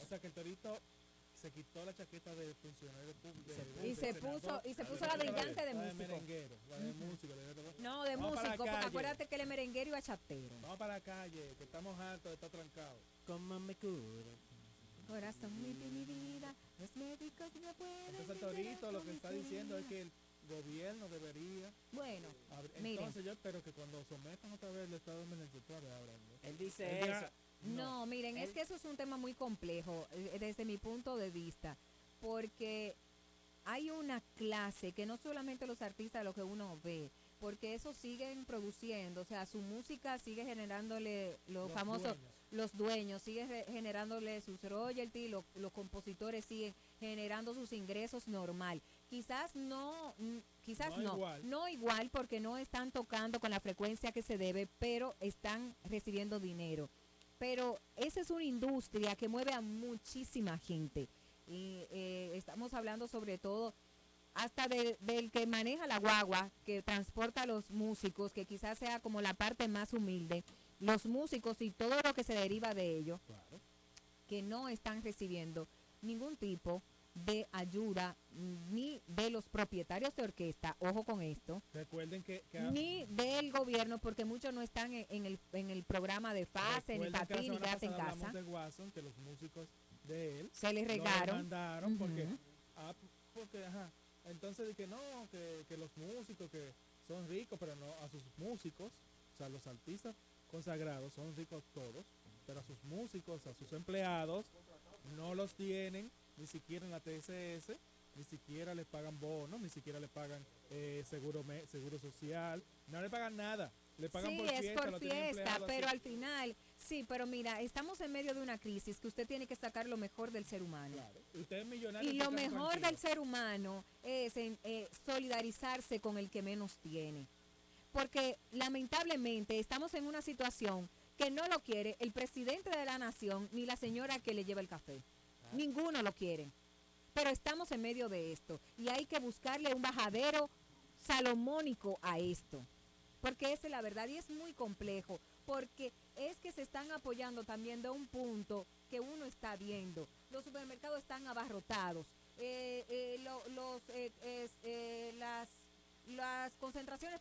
Se quitó la chaqueta de funcionario público. Y se puso- y se puso la de llante de músico. merenguero, la de músico. la de todo. No, de músico, acuérdate que él es merenguero y bachatero. Vamos para la calle, que estamos hartos de estar trancados. Como me curo. Corazón mi, vida, los médicos no pueden. Entonces Torito lo que está diciendo es que el gobierno debería Bueno, miren. entonces yo espero que cuando sometan otra vez el estado de vez abran. Él dice Él ya- No, miren, es que eso es un tema muy complejo eh, desde mi punto de vista, porque hay una clase que no solamente los artistas lo que uno ve, porque eso siguen produciendo, o sea, su música sigue generándole los, Los famosos, dueños. los dueños, sigue generándole sus royalties, lo- los compositores siguen generando sus ingresos normal. Quizás no, mm, quizás No no, igual. no igual porque no están tocando con la frecuencia que se debe, pero están recibiendo dinero pero esa es una industria que mueve a muchísima gente. Y eh, estamos hablando sobre todo hasta de- del que maneja la guagua, que transporta a los músicos, que quizás sea como la parte más humilde, los músicos y todo lo que se deriva de ello, que no están recibiendo ningún tipo de ayuda ni de los propietarios de orquesta, ojo con esto, Recuerden que, que ni del gobierno, porque muchos no están en, en el, en el programa de FASE, ni que PATI, ni Quédate en casa. de Watson, que los músicos de él Se les regaron. demandaron porque, ah, porque, ajá, entonces dije no, que, que los músicos que son ricos, pero no a sus músicos, o sea, los artistas consagrados son ricos todos, pero a sus músicos, a sus empleados, no los tienen ni siquiera en la TSS, ni siquiera les pagan bonos, ni siquiera le pagan eh, seguro seguro social, no le pagan nada, le pagan Sí, por es fiesta, por lo tienen fiesta, pero así. al final, sí, pero mira, estamos en medio de una crisis que usted tiene que sacar lo mejor del ser humano. Usted es millonario. Y lo mejor tranquilo. del ser humano es en, eh, solidarizarse con el que menos tiene. Porque lamentablemente estamos en una situación que no lo quiere el presidente de la nación ni la señora que le lleva el café. Ninguno lo quiere. Pero estamos en medio de esto y hay que buscarle un bajadero salomónico a esto. Porque esa es la verdad y es muy complejo. Porque es que se están apoyando también de un punto que uno está viendo. Los supermercados están abarrotados. eh, eh, lo- los, eh, las, las concentraciones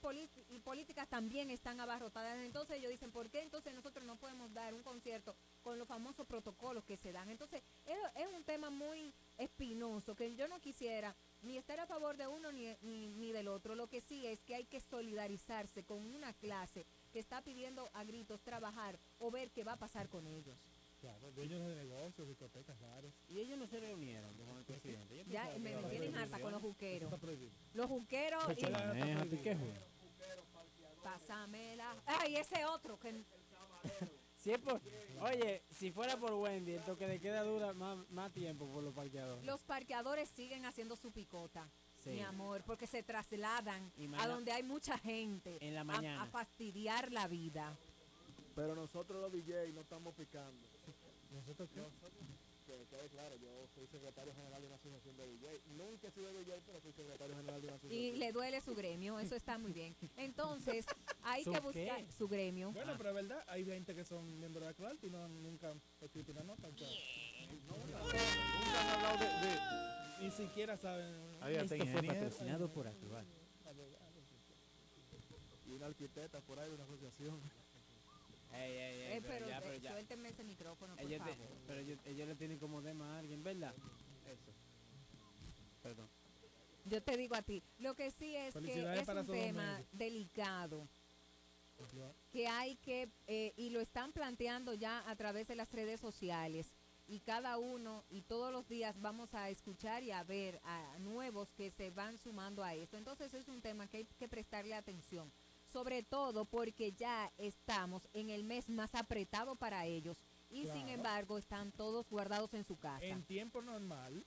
políticas también están abarrotadas. Entonces ellos dicen, ¿por qué entonces nosotros no podemos dar un concierto con los famosos protocolos que se dan? Entonces es, es un tema muy espinoso que yo no quisiera ni estar a favor de uno ni, ni, ni del otro. Lo que sí es que hay que solidarizarse con una clase que está pidiendo a gritos trabajar o ver qué va a pasar con ellos. Claro, dueños de negocios, discotecas, bares. Y ellos no se reunieron con el presidente. Ya me, tienen harta con los juqueros. Los juqueros y... Manéjate, ¿qué fue? Pásamela. Ay, ese otro que... Si es por- oye, si fuera por Wendy, el toque de queda dura más, más tiempo por los parqueadores. Los parqueadores siguen haciendo su picota, Sí. mi amor, porque se trasladan a donde hay mucha gente En la a- mañana. A, fastidiar la vida. Pero nosotros los DJ no estamos picando. ¿Nosotros qué? Que quede claro, yo soy secretario general de una asociación de DJ. Nunca he sido DJ, pero soy secretario general de una Y asociación. le duele su gremio, eso está muy bien. Entonces, hay ¿Su que qué? buscar su gremio. Bueno, pero es verdad, hay gente que son miembros de la Clark y no, nunca han escrito una nota. o sea, Nunca han hablado de... de- Ni siquiera saben. Ahí Esto fue patrocinado por Actual. Y una arquitecta por ahí de una asociación. Ey, ey, ey, Eh, pero, ya, eh, pero ya. suélteme ese micrófono, por Ellos, te- favor. pero ellos, ellos le tienen como dema a alguien, ¿verdad? Eso. Perdón. Yo te digo a ti, lo que sí es que es un tema delicado que hay que, eh, y lo están planteando ya a través de las redes sociales, y cada uno y todos los días vamos a escuchar y a ver a nuevos que se van sumando a esto. Entonces es un tema que hay que prestarle atención, sobre todo porque ya estamos en el mes más apretado para ellos y sin Claro. embargo están todos guardados en su casa. En tiempo normal,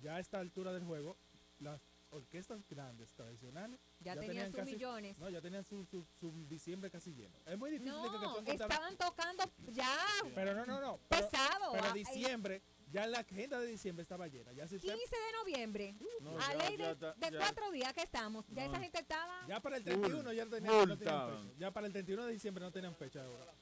ya a esta altura del juego, las orquestas grandes tradicionales Ya tenían sus millones. No, ya tenían su, su, su diciembre casi lleno. Es muy difícil de que, que No, son contables- estaban tocando ya. Pero no, no, no. Pero, Pesado. Pero ah, diciembre, ya la agenda de diciembre estaba llena. Ya, si usted- 15 de noviembre. No, a ya- ley de, está- de ya- cuatro días que estamos. Ya No. esa gente estaba. ya para el Full. 31 ya, tenían, Full no tenían town. fecha. Ya para el 31 de diciembre no tenían fecha ahora.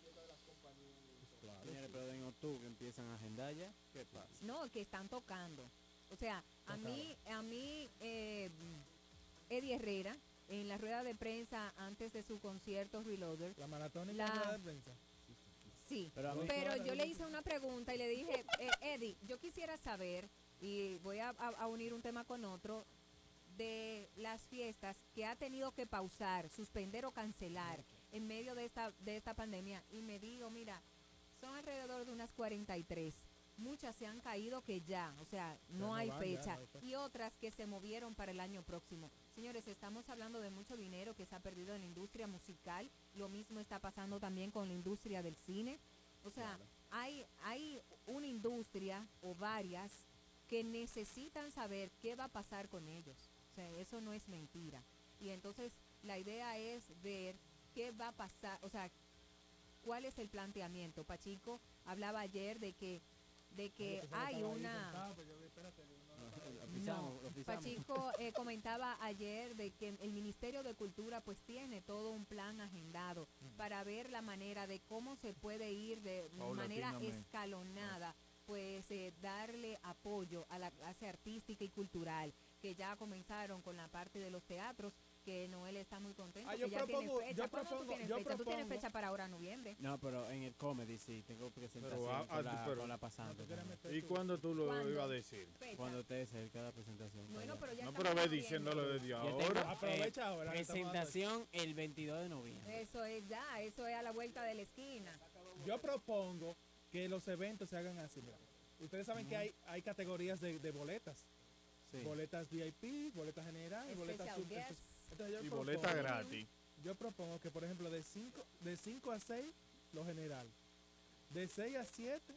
Señores, pero en octubre empiezan a agendar ya. ¿Qué pasa? No, que están tocando. O sea, a mí, a mí, eh, Eddie Herrera, en la rueda de prensa antes de su concierto Reloader. La maratónica La- rueda de prensa. Sí, Pero yo le hice una pregunta y le dije, eh, Eddie, yo quisiera saber, y voy a, a- a unir un tema con otro, de las fiestas que ha tenido que pausar, suspender o cancelar en medio de esta, de esta pandemia. Y me digo, mira, son alrededor de unas 43. Muchas se han caído que ya, o sea, no no hay van, ya fecha. no hay fecha. Y otras que se movieron para el año próximo. Señores, estamos hablando de mucho dinero que se ha perdido en la industria musical. Lo mismo está pasando también con la industria del cine. O sea, hay, hay una industria o varias que necesitan saber qué va a pasar con ellos. O sea, eso no es mentira. Y entonces la idea es ver qué va a pasar, o sea, cuál es el planteamiento. Pachico hablaba ayer de que de que hay una pisamos. Pachico eh, comentaba ayer de que el Ministerio de Cultura pues tiene todo un plan agendado para ver la manera de cómo se puede ir de manera escalonada pues eh, darle apoyo a la clase artística y cultural que ya comenzaron con la parte de los teatros que Noel está muy contento Ah, que yo ya propongo- fecha. yo ¿Cuándo tú propongo- tienes yo fecha? Tú tienes propongo- fecha para ahora noviembre. No, pero en el comedy sí, tengo presentación ah, con, ah, la, pero- con la pasante. también. ¿Y cuándo tú lo ¿Cuándo? ibas a decir? Fecha. Cuando esté cerca la presentación. Bueno, pero ya No, pero ve diciéndolo desde ahora. eh, Aprovecha ahora que estamos dando presentación el 22 de noviembre. Eso es ya, eso es a la vuelta de la esquina. Yo propongo que los eventos se hagan así. mira. Ustedes saben que hay, hay categorías de, de boletas. Sí. Boletas VIP, boletas general, boletas super. Entonces yo Y propongo- boleta gratis. Yo propongo que, por ejemplo, de 5 de cinco a 6, lo general. De 6 a 7,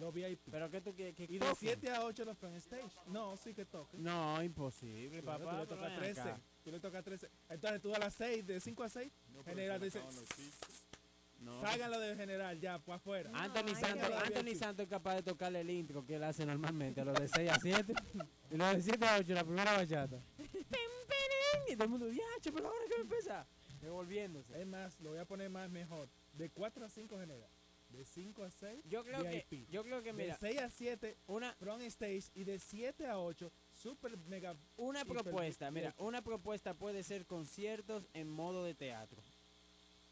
lo VIP. Pero que tú quieres que y de toquen? 7 a 8, los front stage. No, sí que toquen. No, imposible, Claro, papá. tú le pero toca ven 13. acá. Tú le toca 13. Entonces tú a las 6, de 5 a 6, general dice, No, háganlo de general ya, pues afuera. Anthony hay que Santos. Anthony Santos es capaz de tocarle el intro que él hace normalmente, a los de 6 a 7. y los de 7 a 8, la primera bachata. Y todo el mundo, ya, pero ahora que me empieza. Devolviéndose. Es más, lo voy a poner más mejor. De 4 a 5 general. De 5 a 6, Yo creo que, VIP. yo creo que de mira, 6 a 7, una, front stage. Y de 7 a 8, super mega. una propuesta, mira, una propuesta puede ser conciertos en modo de teatro.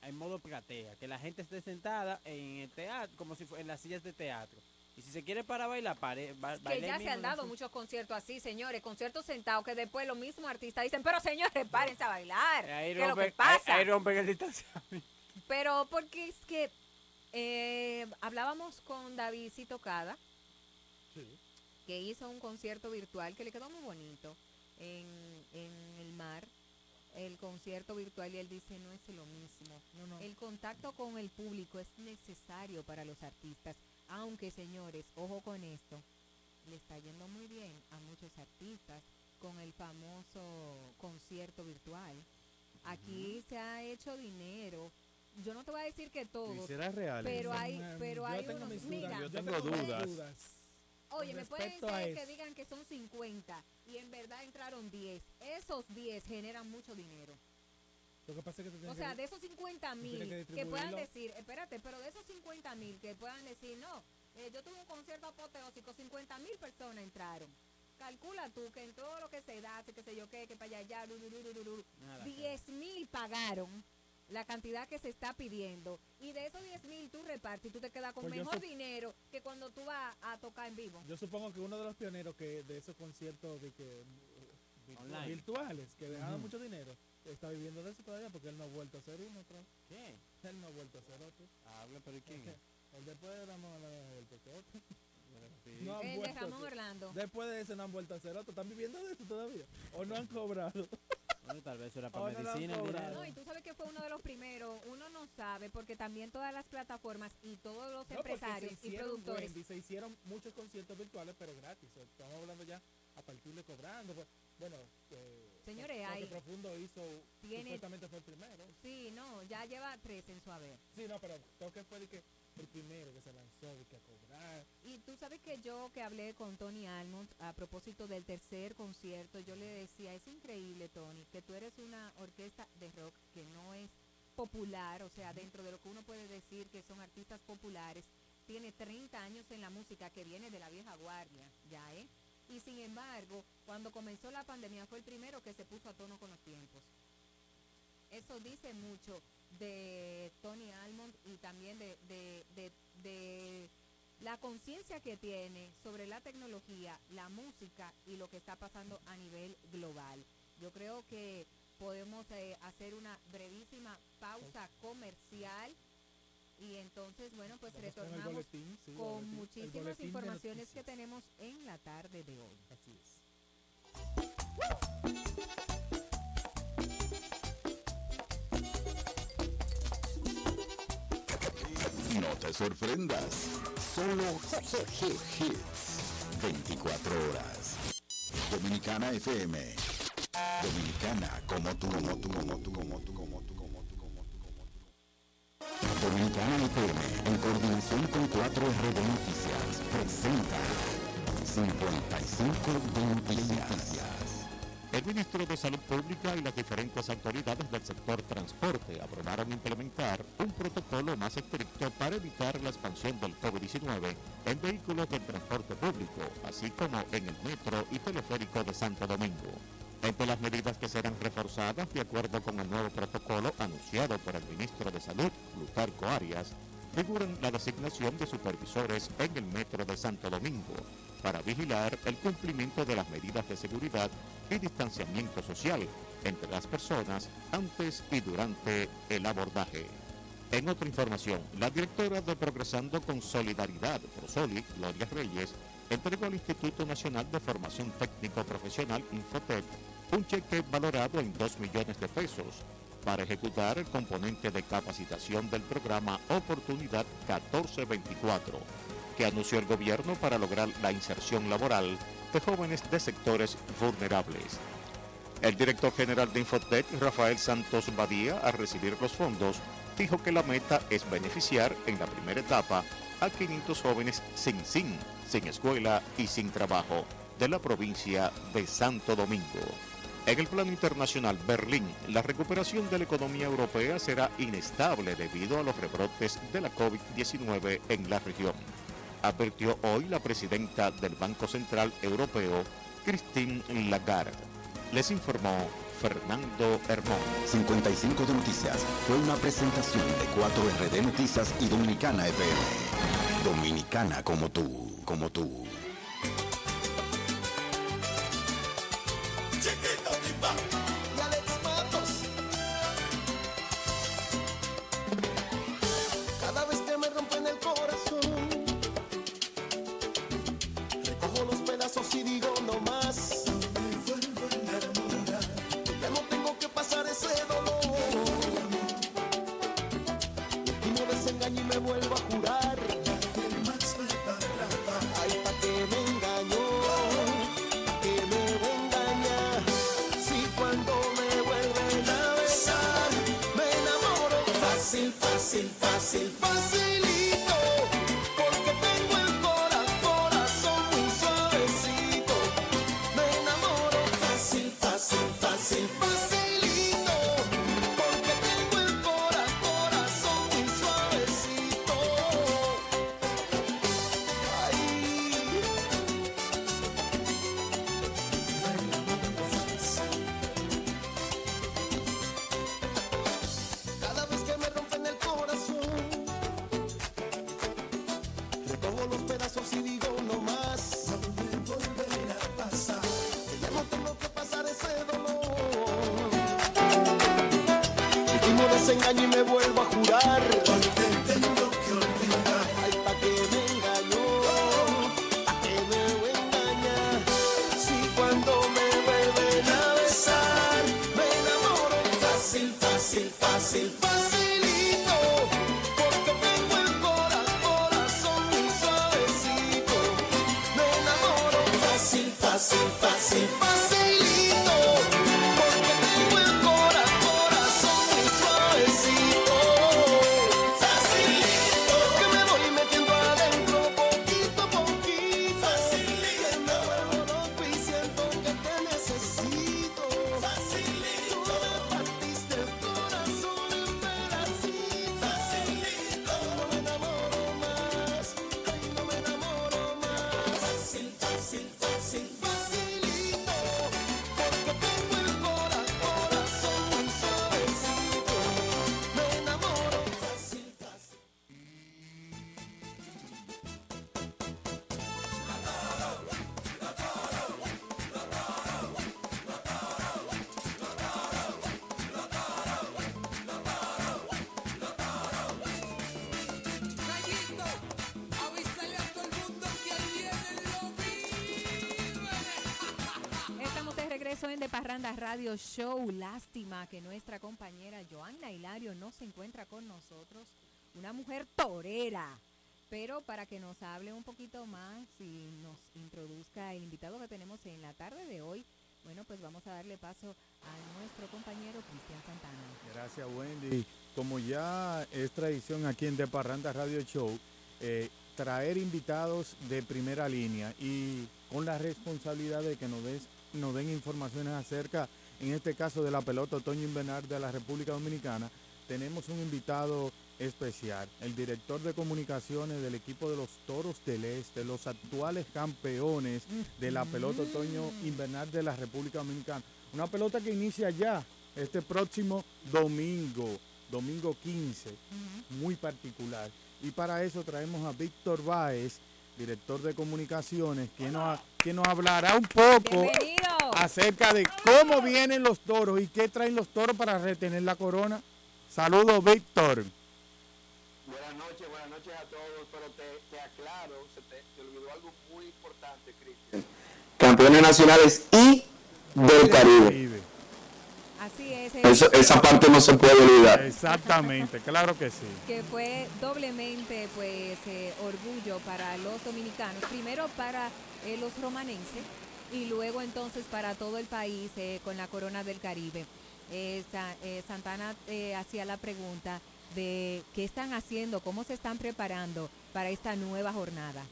En modo platea, que la gente esté sentada en el teatro, como si fuera en las sillas de teatro. Y si se quiere para bailar, pare, ba- que baile ya se han dado muchos conciertos así, señores, conciertos sentados que después los mismos artistas dicen, pero señores, párense a bailar, Ahí ¿qué es lo que pasa? ahí- ahí rompen el distanciamiento. Pero porque es que eh, hablábamos con David Tocada, que hizo un concierto virtual que le quedó muy bonito en, en el mar, el concierto virtual y él dice, no es lo mismo. No, no. El contacto con el público es necesario para los artistas, aunque señores, ojo con esto, le está yendo muy bien a muchos artistas con el famoso concierto virtual. Aquí se ha hecho dinero. Yo no te voy a decir que ¿Y todos, será real? pero hay, pero yo hay tengo unos, mis dudas, mira, Yo tengo dudas. Oye, me pueden ser que digan que son 50 y en verdad entraron 10. Esos 10 generan mucho dinero. Lo que pasa es que tienes O sea, que- de esos 50 tienes mil que que, puedan decir, espérate, pero de esos 50 mil que puedan decir, no, eh, yo tuve un concierto apoteósico, 50 mil personas entraron. Calcula tú que en todo lo que se da, que sé yo qué, que para allá, Nada, 10 mil pagaron la cantidad que se está pidiendo. Y de esos 10 mil tú repartes y tú te quedas con Pues mejor dinero que cuando tú vas a tocar en vivo. Yo supongo que uno de los pioneros que de esos conciertos de que Online. virtuales que dejaban Ujú. mucho dinero está viviendo de eso todavía porque él no ha vuelto a hacer uno otra vez. ¿Qué? Él no ha vuelto a hacer otro. Habla, pero ¿y quién es? Después de Ramón Orlando, él porque otro. Sí. No han El de vuelto a Ramón hacer- Orlando. Después de ese no han vuelto a hacer otro. ¿Están viviendo de eso todavía? ¿O no han cobrado? Bueno, tal vez era para han medicina el dinero. No, y tú sabes que fue uno de los primeros, uno no sabe, porque también todas las plataformas y todos los No, empresarios se y productores Wendy, se hicieron muchos conciertos virtuales, pero gratis. Estamos hablando ya a partir de cobrando. pues, Bueno, eh, Señores, hay- Profundo hizo, Tiene- supuestamente fue el primero. Sí, no, ya lleva tres en su haber. Sí, no, pero Toque fue de que el primero que se lanzó, de que a cobrar. Y tú sabes que yo que hablé con Tony Almond a propósito del tercer concierto, yo le decía, es increíble Tony, que tú eres una orquesta de rock que no es popular, o sea, dentro de lo que uno puede decir que son artistas populares, tiene 30 años en la música que viene de la vieja guardia, ya, ¿eh? Y sin embargo, cuando comenzó la pandemia fue el primero que se puso a tono con los tiempos. Eso dice mucho de Tony Almond y también de, de- de- de la conciencia que tiene sobre la tecnología, la música y lo que está pasando a nivel global. Yo creo que podemos eh, hacer una brevísima pausa comercial y entonces, bueno, pues Vamos con el retornamos boletín, sí, con boletín, muchísimas informaciones que tenemos en la tarde de hoy. Así es. No te sorprendas. Solo hits. 24 horas. Dominicana FM. Dominicana como tú, como tú, como tú, como tú, como tú, como tú, como tú, como tú. Dominicana FM, en coordinación con 4RD Noticias, presenta 55 de noticias. El ministro de Salud Pública y las diferentes autoridades del sector transporte aprobaron implementar un protocolo más estricto para evitar la expansión del COVID-19 en vehículos del transporte público, así como en el metro y teleférico de Santo Domingo. Entre las medidas que serán reforzadas, de acuerdo con el nuevo protocolo anunciado por el ministro de Salud, Plutarco Arias, figuran la designación de supervisores en el metro de Santo Domingo para vigilar el cumplimiento de las medidas de seguridad y distanciamiento social entre las personas antes y durante el abordaje. En otra información, la directora de Progresando con Solidaridad, Prosoli, Gloria Reyes, entregó al Instituto Nacional de Formación Técnico Profesional, Infotec, un cheque valorado en 2 millones de pesos para ejecutar el componente de capacitación del programa Oportunidad 1424, que anunció el gobierno para lograr la inserción laboral de jóvenes de sectores vulnerables. El director general de Infotec, Rafael Santos Badía, al recibir los fondos, dijo que la meta es beneficiar en la primera etapa a 500 jóvenes sin SIN, sin escuela y sin trabajo de la provincia de Santo Domingo. En el plano internacional, Berlín, la recuperación de la economía europea será inestable debido a los rebrotes de la COVID-19 en la región, advirtió hoy la presidenta del Banco Central Europeo, Christine Lagarde. Les informó Fernando Hermón. 55 de noticias fue una presentación de 4RD Noticias y Dominicana FM. Dominicana como tú, como tú. Fácil, Último desengaño y me vuelvo a jurar. Encuentra con nosotros. Una mujer torera. Pero para que nos hable un poquito más y nos introduzca el invitado que tenemos en la tarde de hoy, bueno, pues vamos a darle paso a nuestro compañero Cristian Santana. Gracias, Wendy. Como ya es tradición aquí en De Parranda Radio Show, eh, traer invitados de primera línea y con la responsabilidad de que nos, des- nos den informaciones acerca, en este caso de la pelota otoño invernal de la República Dominicana, tenemos un invitado especial, el director de comunicaciones del equipo de los Toros del Este, los actuales campeones de la pelota otoño invernal de la República Dominicana. Una pelota que inicia ya este próximo domingo, domingo 15, muy particular. Y para eso traemos a Víctor Báez, director de comunicaciones, quien nos, quien nos hablará un poco Bienvenido. acerca de cómo vienen los toros y qué traen los toros para retener la corona. Saludos, Víctor. Buenas noches, buenas noches a todos, pero te, te aclaro, se te, te olvidó algo muy importante, Cristian. Campeones nacionales y del Caribe. Así es. Eso- esa parte no se puede olvidar. Exactamente, claro que sí. que fue doblemente pues eh, orgullo para los dominicanos, primero para eh, los romanenses y luego entonces para todo el país eh, con la corona del Caribe. Eh, eh, Santana eh, hacía la pregunta de qué están haciendo, cómo se están preparando para esta nueva jornada.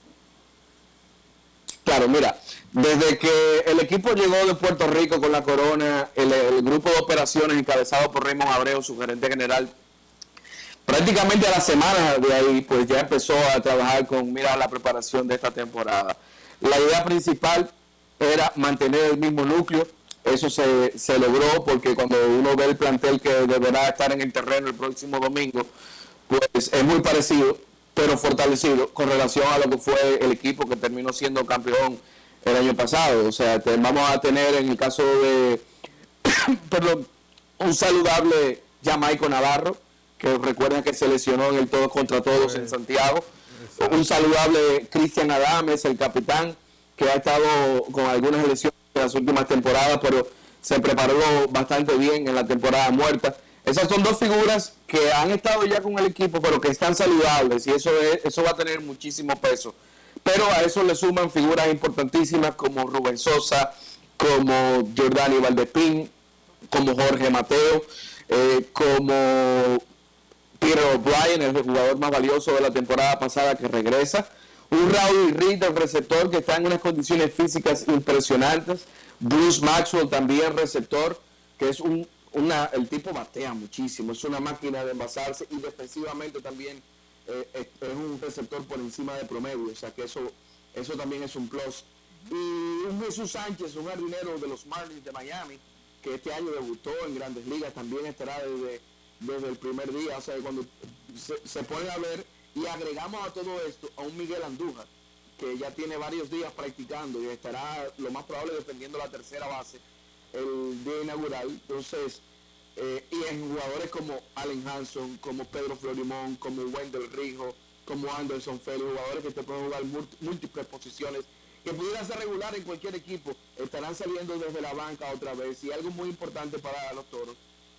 Claro, mira, desde que el equipo llegó de Puerto Rico con la corona, el, el grupo de operaciones encabezado por Raymond Abreu, su gerente general, prácticamente a la semana de ahí, pues ya empezó a trabajar con mira la preparación de esta temporada. La idea principal era mantener el mismo núcleo, eso se, se logró porque cuando uno ve el plantel que deberá estar en el terreno el próximo domingo, pues es muy parecido, pero fortalecido con relación a lo que fue el equipo que terminó siendo campeón el año pasado. O sea, te- vamos a tener en el caso de, perdón, un saludable Jamaico Navarro, que recuerden que se lesionó en el todos contra todos en Santiago. Un saludable Cristian Adames, el capitán, que ha estado con algunas lesiones las últimas temporadas, pero se preparó bastante bien en la temporada muerta. Esas son dos figuras que han estado ya con el equipo, pero que están saludables y eso, es, eso va a tener muchísimo peso. Pero a eso le suman figuras importantísimas como Rubén Sosa, como Giordani Valdepín, como Jorge Mateo, eh, como Peter O'Brien, el jugador más valioso de la temporada pasada que regresa. Un Raúl el receptor, que está en unas condiciones físicas impresionantes. Bruce Maxwell, también receptor, que es un, una, el tipo batea muchísimo, es una máquina de envasarse y defensivamente también eh, es, un receptor por encima de promedio, o sea que eso, eso también es un plus. Y un Jesús Sánchez, un jardinero de los Marlins de Miami, que este año debutó en grandes ligas, también estará desde, desde el primer día, o sea, cuando se, se ver y agregamos a todo esto a un Miguel Andújar, que ya tiene varios días practicando y estará lo más probable defendiendo la tercera base el día inaugural. Entonces, eh, y en jugadores como Allen Hanson, como Pedro Florimón, como Wendell Rijo, como Anderson Félix, jugadores que te pueden jugar múlt- múltiples posiciones, que pudieran ser regular en cualquier equipo, estarán saliendo desde la banca otra vez. Y algo muy importante para los toros,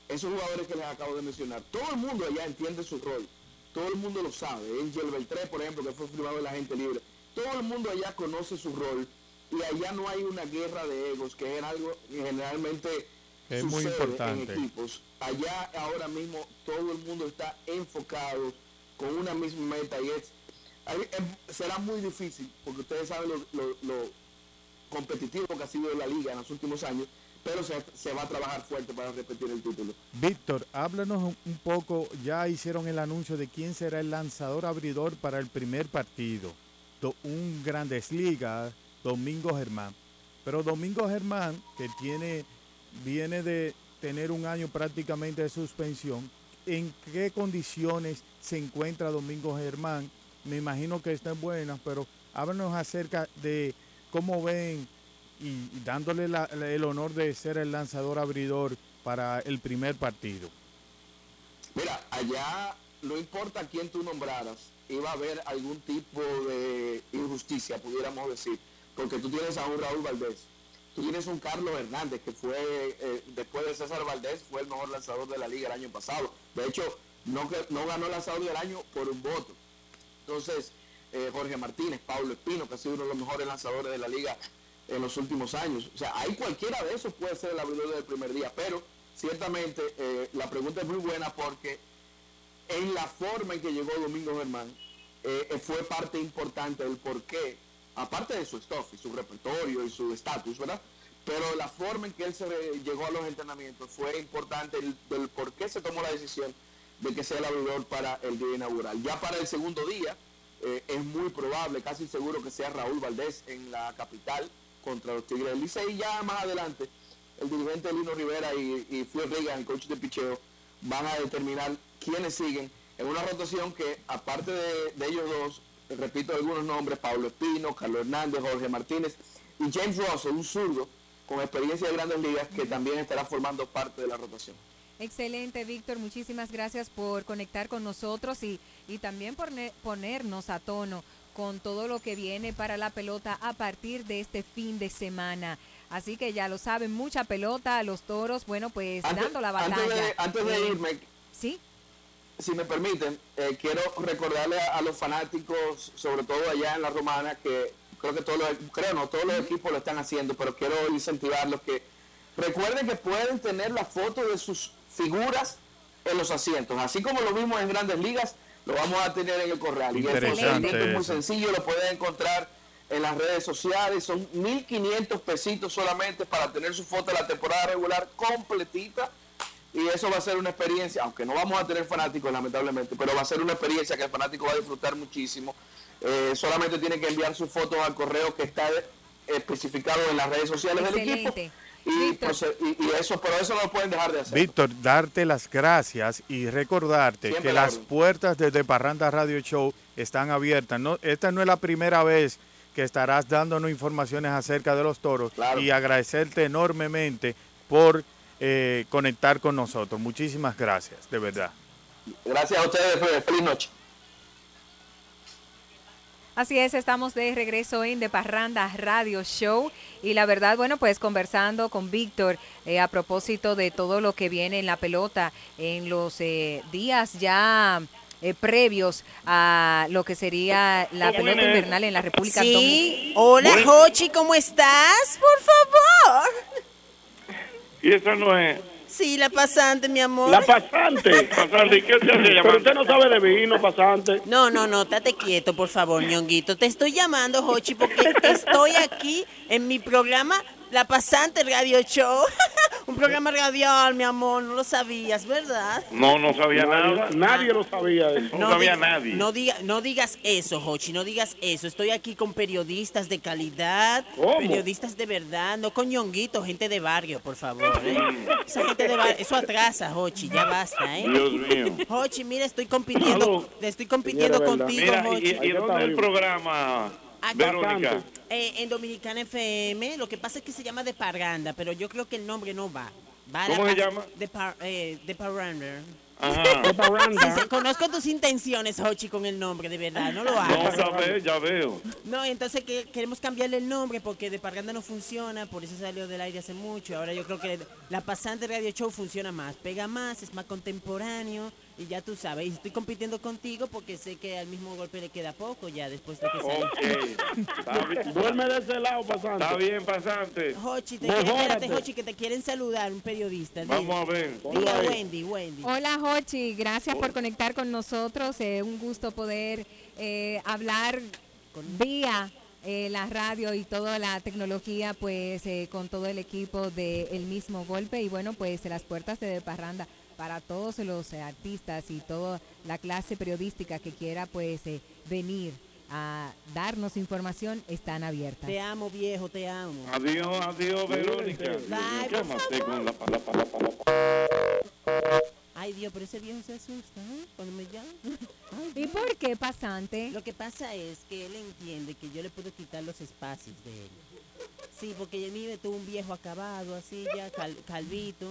esos jugadores que les acabo de mencionar, todo el mundo allá entiende su rol, todo el mundo lo sabe. Angel Beltré, por ejemplo, que fue firmado de la gente libre, todo el mundo allá conoce su rol y allá no hay una guerra de egos, que es algo que generalmente Es muy sucede importante. en equipos. Allá ahora mismo todo el mundo está enfocado con una misma meta y es em, será muy difícil porque ustedes saben lo, lo- lo competitivo que ha sido la liga en los últimos años, pero se, va a trabajar fuerte para repetir el título. Víctor, háblanos un- poco, ya hicieron el anuncio de quién será el lanzador abridor para el primer partido. Do- un Grandes Ligas, Domingo Germán. Pero Domingo Germán, que tiene, viene de tener un año prácticamente de suspensión, ¿en qué condiciones se encuentra Domingo Germán? Me imagino que están buenas, pero háblanos acerca de cómo ven y, dándole la- el honor de ser el lanzador abridor para el primer partido. Mira, allá no importa quién tú nombraras, iba a haber algún tipo de injusticia, pudiéramos decir, porque tú tienes a un Raúl Valdés, tú tienes un Carlos Hernández que fue, eh, después de César Valdés, fue el mejor lanzador de la liga el año pasado. De hecho, no, no ganó el lanzador del año por un voto. Entonces, eh, Jorge Martínez, Pablo Espino, que ha sido uno de los mejores lanzadores de la liga en los últimos años. O sea, ahí cualquiera de esos puede ser el abridor del primer día, pero ciertamente eh, la pregunta es muy buena porque en la forma en que llegó Domingo Germán eh, fue parte importante del por qué, aparte de su stuff y su repertorio y su estatus, ¿verdad? Pero la forma en que él se llegó a los entrenamientos fue importante el- del por qué se tomó la decisión de que sea el abridor para el día inaugural. Ya para el segundo día eh, es muy probable, casi seguro que sea Raúl Valdés en la capital contra los Tigres del Licey y ya más adelante el dirigente Lino Rivera y, y Phil Reagan, el de picheo, van a determinar quiénes siguen en una rotación que, aparte de, de ellos dos, repito algunos nombres, Pablo Espino, Carlos Hernández, Jorge Martínez y James Russell, un zurdo con experiencia de grandes ligas que también estará formando parte de la rotación. Excelente, Víctor. Muchísimas gracias por conectar con nosotros y, y también por ne- ponernos a tono con todo lo que viene para la pelota a partir de este fin de semana. Así que ya lo saben, mucha pelota, los toros, bueno, pues Antes- dando la antes batalla. de- antes de Eh, irme, Sí. si me permiten, eh, quiero recordarle a, a los fanáticos, sobre todo allá en la Romana, que creo que todos los, creo no, todos los equipos lo están haciendo, pero quiero incentivarlos que recuerden que pueden tener la foto de sus figuras en los asientos, así como lo vimos en Grandes Ligas, lo vamos a tener en el corral. Y el procedimiento es muy sencillo, lo pueden encontrar en las redes sociales, son 1.500 pesitos solamente para tener su foto de la temporada regular completita y eso va a ser una experiencia, aunque no vamos a tener fanáticos lamentablemente, pero va a ser una experiencia que el fanático va a disfrutar muchísimo. Eh, solamente tiene que enviar sus fotos al correo que está especificado en las redes sociales del equipo. Y, proce- y- y eso, pero eso no lo pueden dejar de hacer. Víctor, darte las gracias y recordarte Siempre que la las puertas desde Parranda Radio Show están abiertas. No, esta no es la primera vez que estarás dándonos informaciones acerca de los toros y agradecerte enormemente por eh, conectar con nosotros. Muchísimas gracias, de verdad. Gracias a ustedes, Fe- feliz noche. Así es, estamos de regreso en De Parranda Radio Show y la verdad, bueno, pues conversando con Víctor eh, a propósito de todo lo que viene en la pelota en los eh, días ya eh, previos a lo que sería la pelota invernal en la República Sí, hola Jochi, ¿cómo estás? Por favor. Y esa no es. Sí, la pasante, mi amor. La pasante. Pasante, ¿qué usted hace? Pero usted no sabe de vino, pasante. No, no, no, estate quieto, por favor, ñonguito. Te estoy llamando, Jochi, porque estoy aquí en mi programa La Pasante Radio Show. Un programa radial, mi amor, no lo sabías, ¿verdad? No, no sabía nada. Nadie lo sabía eso. No, sabía diga- nadie. No, diga, no digas eso, Jochi, no digas eso. Estoy aquí con periodistas de calidad, ¿Cómo? periodistas de verdad, no con ñonguitos, gente de barrio, por favor. ¿eh? Esa gente de barrio, eso atrasa, Jochi, ya basta, ¿eh? Dios mío. Jochi, mira, estoy compitiendo, estoy compitiendo contigo, Mira, Jochi. ¿y, y dónde es el programa, Acá. Verónica? Eh, en Dominicana FM, lo que pasa es que se llama de parranda, pero yo creo que el nombre no va. Va la ¿Cómo se llama? De, par, eh, de parranda. Ajá. De parranda. Sí, sí, conozco tus intenciones, Hochi, con el nombre, de verdad, no lo No, hagas. ya veo, ya veo. No, entonces que, queremos cambiarle el nombre porque de Parranda no funciona, por eso salió del aire hace mucho. Ahora yo creo que la pasante Radio Show funciona más, pega más, es más contemporáneo y ya tú sabes. Estoy compitiendo contigo porque sé que al mismo golpe le queda poco ya después de que sale. Ok. Duerme de ese lado, pasante. Está bien, pasante. Hochi, te espérate, Hochi, que te quieren saludar, un periodista. Dile. Vamos a ver. Dile a Wendy, Wendy. Hola Jochi, gracias por conectar con nosotros. Eh, un gusto poder eh, hablar vía eh, la radio y toda la tecnología, pues eh, con todo el equipo del mismo golpe. Y bueno, pues las puertas de Parranda para todos los eh, artistas y toda la clase periodística que quiera pues eh, venir a darnos información están abiertas. Te amo, viejo, te amo. Adiós, adiós, Verónica. Bye, ¿Qué por más sé con la Ay, Dios, pero ese viejo se asusta, ¿eh? Cuando me llama. Ay, ¿Y por qué pasante? Lo que pasa es que él entiende que yo le puedo quitar los espacios de él. Sí, porque mío tuvo un viejo acabado, así ya, cal- calvito,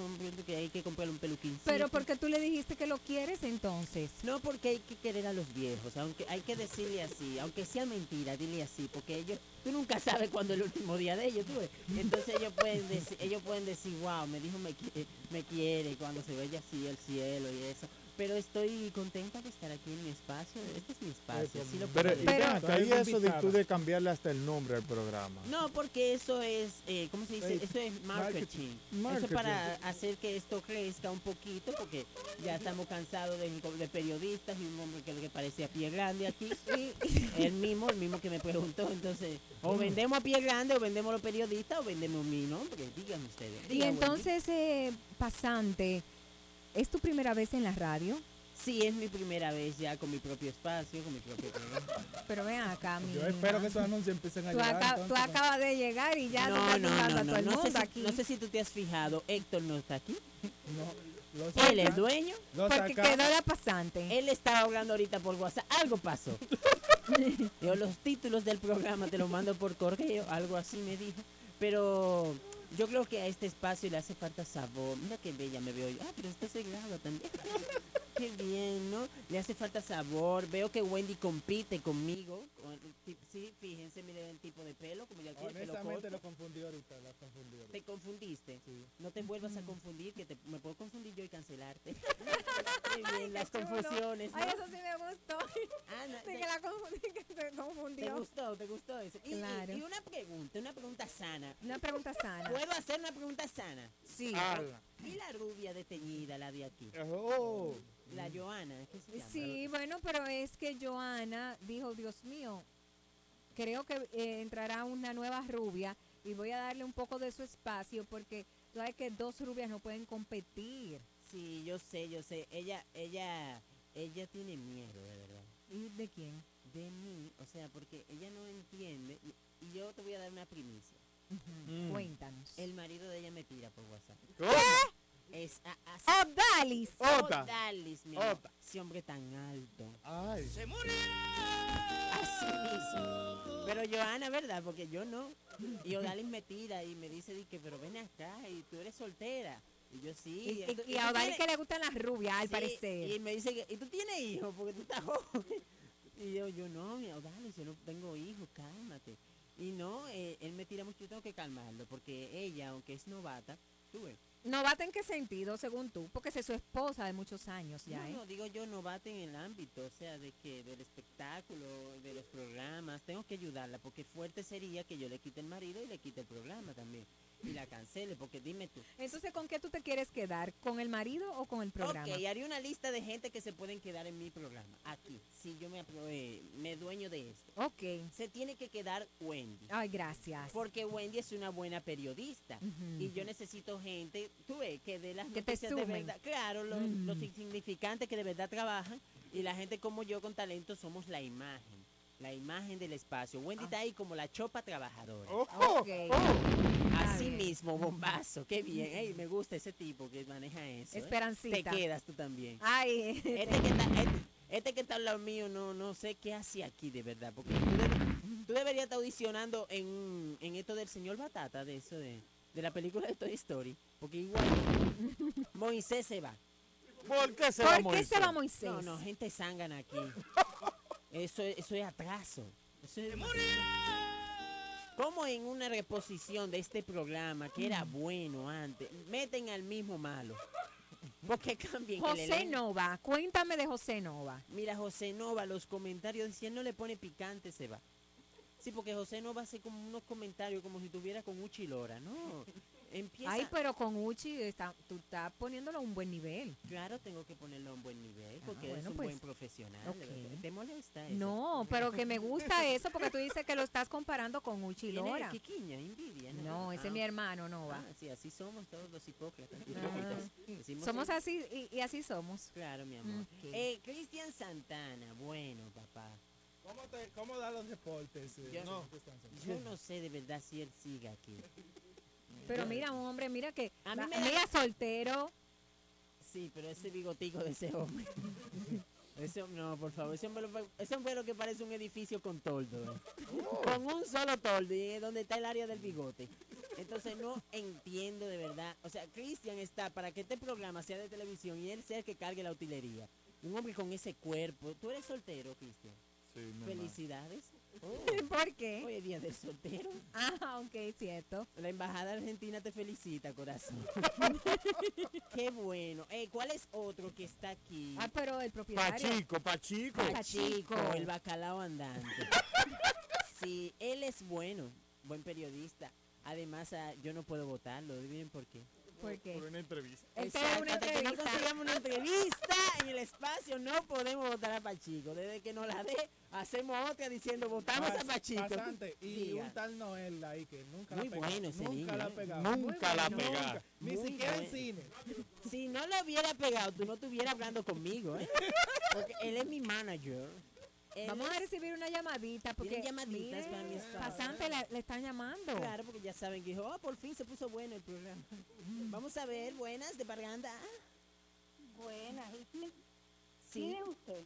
que hay que comprarle un peluquín. Pero porque tú le dijiste que lo quieres entonces. No, porque hay que querer a los viejos, aunque hay que decirle así, aunque sea mentira, dile así, porque ellos, tú nunca sabes cuándo es el último día de ellos, tú ves. Entonces ellos pueden decir, ellos pueden decir, wow, me dijo me, me quiere cuando se vaya así el cielo y eso. Pero estoy contenta de estar aquí en mi espacio, este es mi espacio, así lo Pero, y y eso de tú de cambiarle hasta el nombre al programa. No, porque eso es, eh, ¿cómo se dice? Eso es marketing. marketing. Eso para hacer que esto crezca un poquito, porque ya estamos cansados de, de periodistas y un hombre que lo que parece a pie grande aquí. Y el mismo, el mismo que me preguntó. Entonces, o vendemos a pie grande, o vendemos los periodistas, o vendemos mi nombre. Díganme ustedes. Y entonces, eh, pasante, ¿es tu primera vez en la radio? Sí, es mi primera vez ya con mi propio espacio, con mi propio programa. Pero ven acá, mi Yo espero que esos anuncios empiecen a Tú, llegar. aca- tú acabas de llegar y ya te No, no, no, a todo no, el no sé, si, aquí. no sé si tú te has fijado, Héctor no está aquí. No, Él es dueño. Porque saca- quedó la pasante. Él estaba hablando ahorita por WhatsApp. Algo pasó. Yo los títulos del programa te los mando por correo. Algo así me dijo. Pero yo creo que a este espacio le hace falta sabor. Mira qué bella me veo yo. Ah, pero se graba también. qué bien, ¿no? Le hace falta sabor. Veo que Wendy compite conmigo. Sí, fíjense, miren el tipo de pelo. Como ya tiene pelo Honestamente corto. lo confundí ahorita, lo confundí ahorita. ¿Te confundiste? No te vuelvas a confundir, que te, me puedo confundir yo y cancelarte. Qué bien, las qué chulo. confusiones. Ay, eso sí me gustó. Ah, no, Sí, que la confundí, que se ¿Te gustó? ¿Te gustó eso? Y, y- Claro. y una pregunta, una pregunta sana. Una pregunta sana. ¿Puedo hacer una pregunta sana? Sí. ¿Y la rubia desteñida, la de aquí? Oh. La Joana, ¿qué se llama? Sí, bueno, pero es que Joana dijo, Dios mío, creo que eh, entrará una nueva rubia y voy a darle un poco de su espacio porque tú sabes que dos rubias no pueden competir. Sí, yo sé, yo sé. Ella, ella, ella tiene miedo, de verdad. ¿Y de quién? De mí, o sea, porque ella no entiende. Y, y yo te voy a dar una primicia. Mm. Cuéntanos. El marido de ella me tira por WhatsApp. Es a, así. Odalis. Ota. Odalis, mi. Ota. Ese hombre tan alto. Ay. Se murió. Así mismo. Pero Joana, ¿verdad? Porque yo no. Y Odalis me tira y me dice, di que, pero ven acá y tú eres soltera. Y yo sí. Y, y- y a Odalis que le gustan las rubias, al Sí, parecer. Y me dice, que, ¿y tú tienes hijos? Porque tú estás joven. Y yo, yo no, mi Odalis, yo no tengo hijos, cálmate. Y no, eh, él me tira mucho, yo tengo que calmarlo, porque ella, aunque es novata, tú ves. ¿Novata en qué sentido, según tú? Porque es su esposa de muchos años ya, no, ¿eh? no, digo yo novata en el ámbito, o sea, de que del espectáculo, de los programas, tengo que ayudarla, porque fuerte sería que yo le quite el marido y le quite el programa también. Y la cancele, porque dime tú. Entonces, ¿con qué tú te quieres quedar? ¿Con el marido o con el programa? Ok, haría una lista de gente que se pueden quedar en mi programa, aquí, si yo me, eh, me dueño de esto. Ok. Se tiene que quedar Wendy. Ay, gracias. Porque Wendy es una buena periodista. Y yo necesito gente, tú ves, que de las Que te noticias de sumen. verdad. Claro, los, los insignificantes que de verdad trabajan. Y la gente como yo con talento somos la imagen. La imagen del espacio. Wendy está ahí como la chopa trabajadora. Ok. Así bien. mismo, bombazo. Qué bien. Me gusta ese tipo que maneja eso. ¿eh? Esperancita. Te quedas tú también. Ay, Este que, está, este, este que está al lado mío, no, no sé qué hace aquí de verdad. Porque tú, deb- tú deberías estar audicionando en, en esto del señor Batata, de eso de, de la película de Toy Story. Porque igual Moisés se va. ¿Por qué se ¿Por va qué Moisés? se va Moisés? No, no, gente zángana aquí. Eso, es- eso es atraso. Eso es como en una reposición de este programa que era bueno antes, meten al mismo malo. Porque cambien José. Nova, cuéntame de José Nova. Mira, José Nova, los comentarios, si él no le pone picante, se va. Sí, porque José Nova hace como unos comentarios como si tuviera con Uchi Lora, ¿no? Empieza... Ay, pero con Uchi está, tú estás poniéndolo a un buen nivel. Claro, tengo que ponerlo a un buen nivel, porque Ah, es bueno, un pues, buen profesional. ok. de verdad. ¿Te molesta eso? No, pero que me gusta eso porque tú dices que lo estás comparando con Uchi. Lora. ¿Qué quiña? Envidia. No, ese es mi hermano Nova. Ah, sí, así somos todos los hipócritas. Ah, hipócritas. Decimos somos sí. así y, y así somos. Claro, mi amor. Ok. Eh, Cristian Santana, bueno, papá. ¿Cómo, te, ¿Cómo da los deportes? eh? Yo, no. yo no sé de verdad si él sigue aquí. Pero mira, un hombre, mira que, A mí me da- mira soltero. Sí, pero ese bigotico de ese hombre. Ese, no, por favor, ese hombre, lo- ese hombre lo que parece un edificio con toldo. eh. Con un solo toldo, y es donde está el área del bigote. Entonces no entiendo de verdad. O sea, Cristian está para que este programa sea de televisión y él sea el que cargue la utilería. Un hombre con ese cuerpo. ¿Tú eres soltero, Cristian? Sí, mi Felicidades. ¿Por qué? Hoy es día del soltero. Ah, ok, cierto. La embajada argentina te felicita, corazón. Qué bueno. Eh, ¿Cuál es otro que está aquí? Ah, pero el propietario. Pachico, Pachico. Pachico, el bacalao andante. Sí, él es bueno, buen periodista. Además, ah, yo no puedo votarlo. ¿Adivinen por qué? ¿Por qué? Por una entrevista. Te da una no entrevista. consigamos una entrevista en el espacio, no podemos votar a Pachico. Desde que nos la dé, hacemos otra diciendo votamos a Pas- Pachico. Pasante, y Diga. un tal Noel ahí que nunca Muy la ha pegado. bueno ese nunca niño, la ha ¿eh? pegado. Nunca la ha bueno, pegado. Ni Muy siquiera en cine. Si no lo hubiera pegado, tú no estuvieras hablando conmigo, ¿eh? Porque él es mi manager. Él Vamos a recibir una llamadita porque llamaditas para mi esposa. pasante le, le están llamando. Claro, porque ya saben que dijo, oh, por fin se puso bueno el programa. Vamos a ver, buenas de Parganda. Buenas. ¿Y quién, Sí. quién es usted?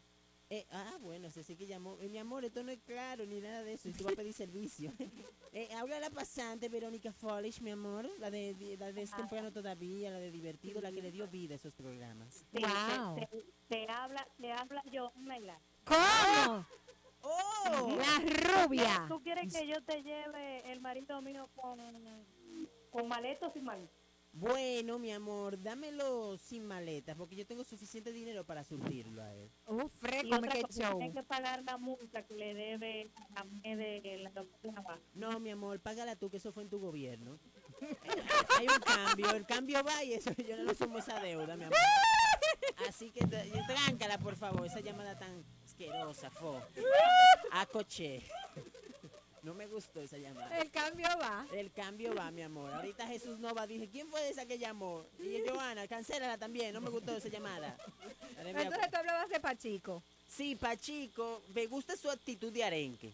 Eh, ah, bueno, ese sí que llamó. Eh, mi amor, esto no es claro ni nada de eso. Y tú vas a pedir servicio. eh, habla la pasante Verónica Follish, mi amor. La de, de- la de Es temprano todavía, la de divertido, la que le dio vida a esos programas. Sí, Wow. Te, te- te habla, te habla yo, Mela. ¿Cómo? ¡Oh! La rubia. ¿Tú quieres que yo te lleve el marido mío con, con maleta o sin maleta? Bueno, mi amor, dámelo sin maletas, porque yo tengo suficiente dinero para surtirlo a él. Uh, fresco, cosa, show. tiene que pagar la multa que le debe a mí de la doctora. No, mi amor, págala tú, que eso fue en tu gobierno. Hay un cambio, el cambio va y eso, yo no le sumo esa deuda, mi amor. Así que tráncala, por favor, esa llamada tan asquerosa, fo. A coche. No me gustó esa llamada. El cambio va. El cambio va, mi amor. Ahorita Jesús Nova dije, ¿quién fue esa que llamó? Y yo, Joana, cancélala también, no me gustó esa llamada. Entonces tú hablabas de Pachico. Sí, Pachico, me gusta su actitud de arenque.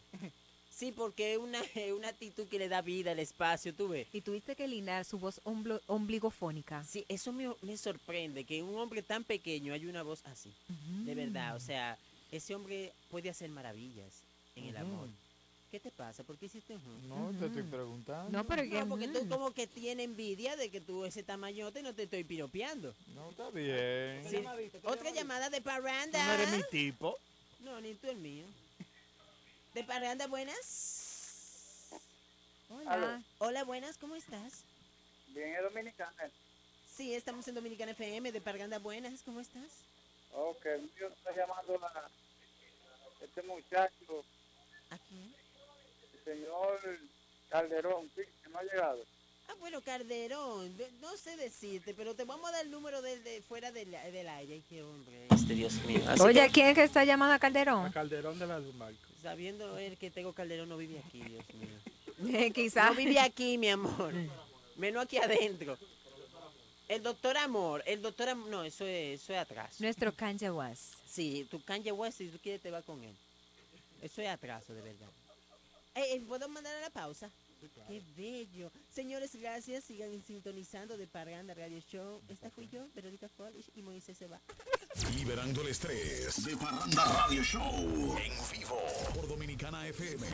Sí, porque es una, una actitud que le da vida al espacio, tú ves. Y tuviste que lindar su voz omblo- ombligofónica. Sí, eso me, me sorprende, que un hombre tan pequeño haya una voz así. De verdad, o sea, ese hombre puede hacer maravillas en el amor. ¿Qué te pasa? ¿Por qué hiciste un No, te estoy preguntando. No, pero que- No, porque tú como que tienes envidia de que tú ese tamañote no te estoy piropeando. No, está bien. Sí. Otra llamada de Parranda. No eres mi tipo. No, ni tú el mío. ¿De Parranda buenas? Hola. Aló. Hola, buenas, ¿cómo estás? Bien, es dominicana. Sí, estamos en Dominicana FM de Parganda Buenas, ¿cómo estás? Ok, yo estoy llamando a este muchacho, ¿A quién? el señor Calderón, sí, que no ha llegado. Ah, bueno, Calderón, de- no sé decirte, pero te vamos a dar el número de fuera del, del aire. Qué hombre. Este Dios mío. Así Oye, que, ¿quién es que está llamando a Calderón? Calderón de las Marcos. sabiendo él que tengo Calderón no vive aquí, Dios mío. Quizás. No vive aquí, mi amor. Menos aquí adentro. El doctor Amor, el doctor Amor, no, eso es, eso es atraso. Nuestro Kanye West. Sí, tu Kanye West, si tú quieres, te va con él. Eso es atraso, de verdad. Eh, eh, ¿Puedo mandar a la pausa? Qué bello. Señores, gracias. Sigan sintonizando de Parganda Radio Show. Esta fui yo, Verónica Polish, y Moisés se va. Liberando el estrés de Parranda Radio Show en vivo por Dominicana FM.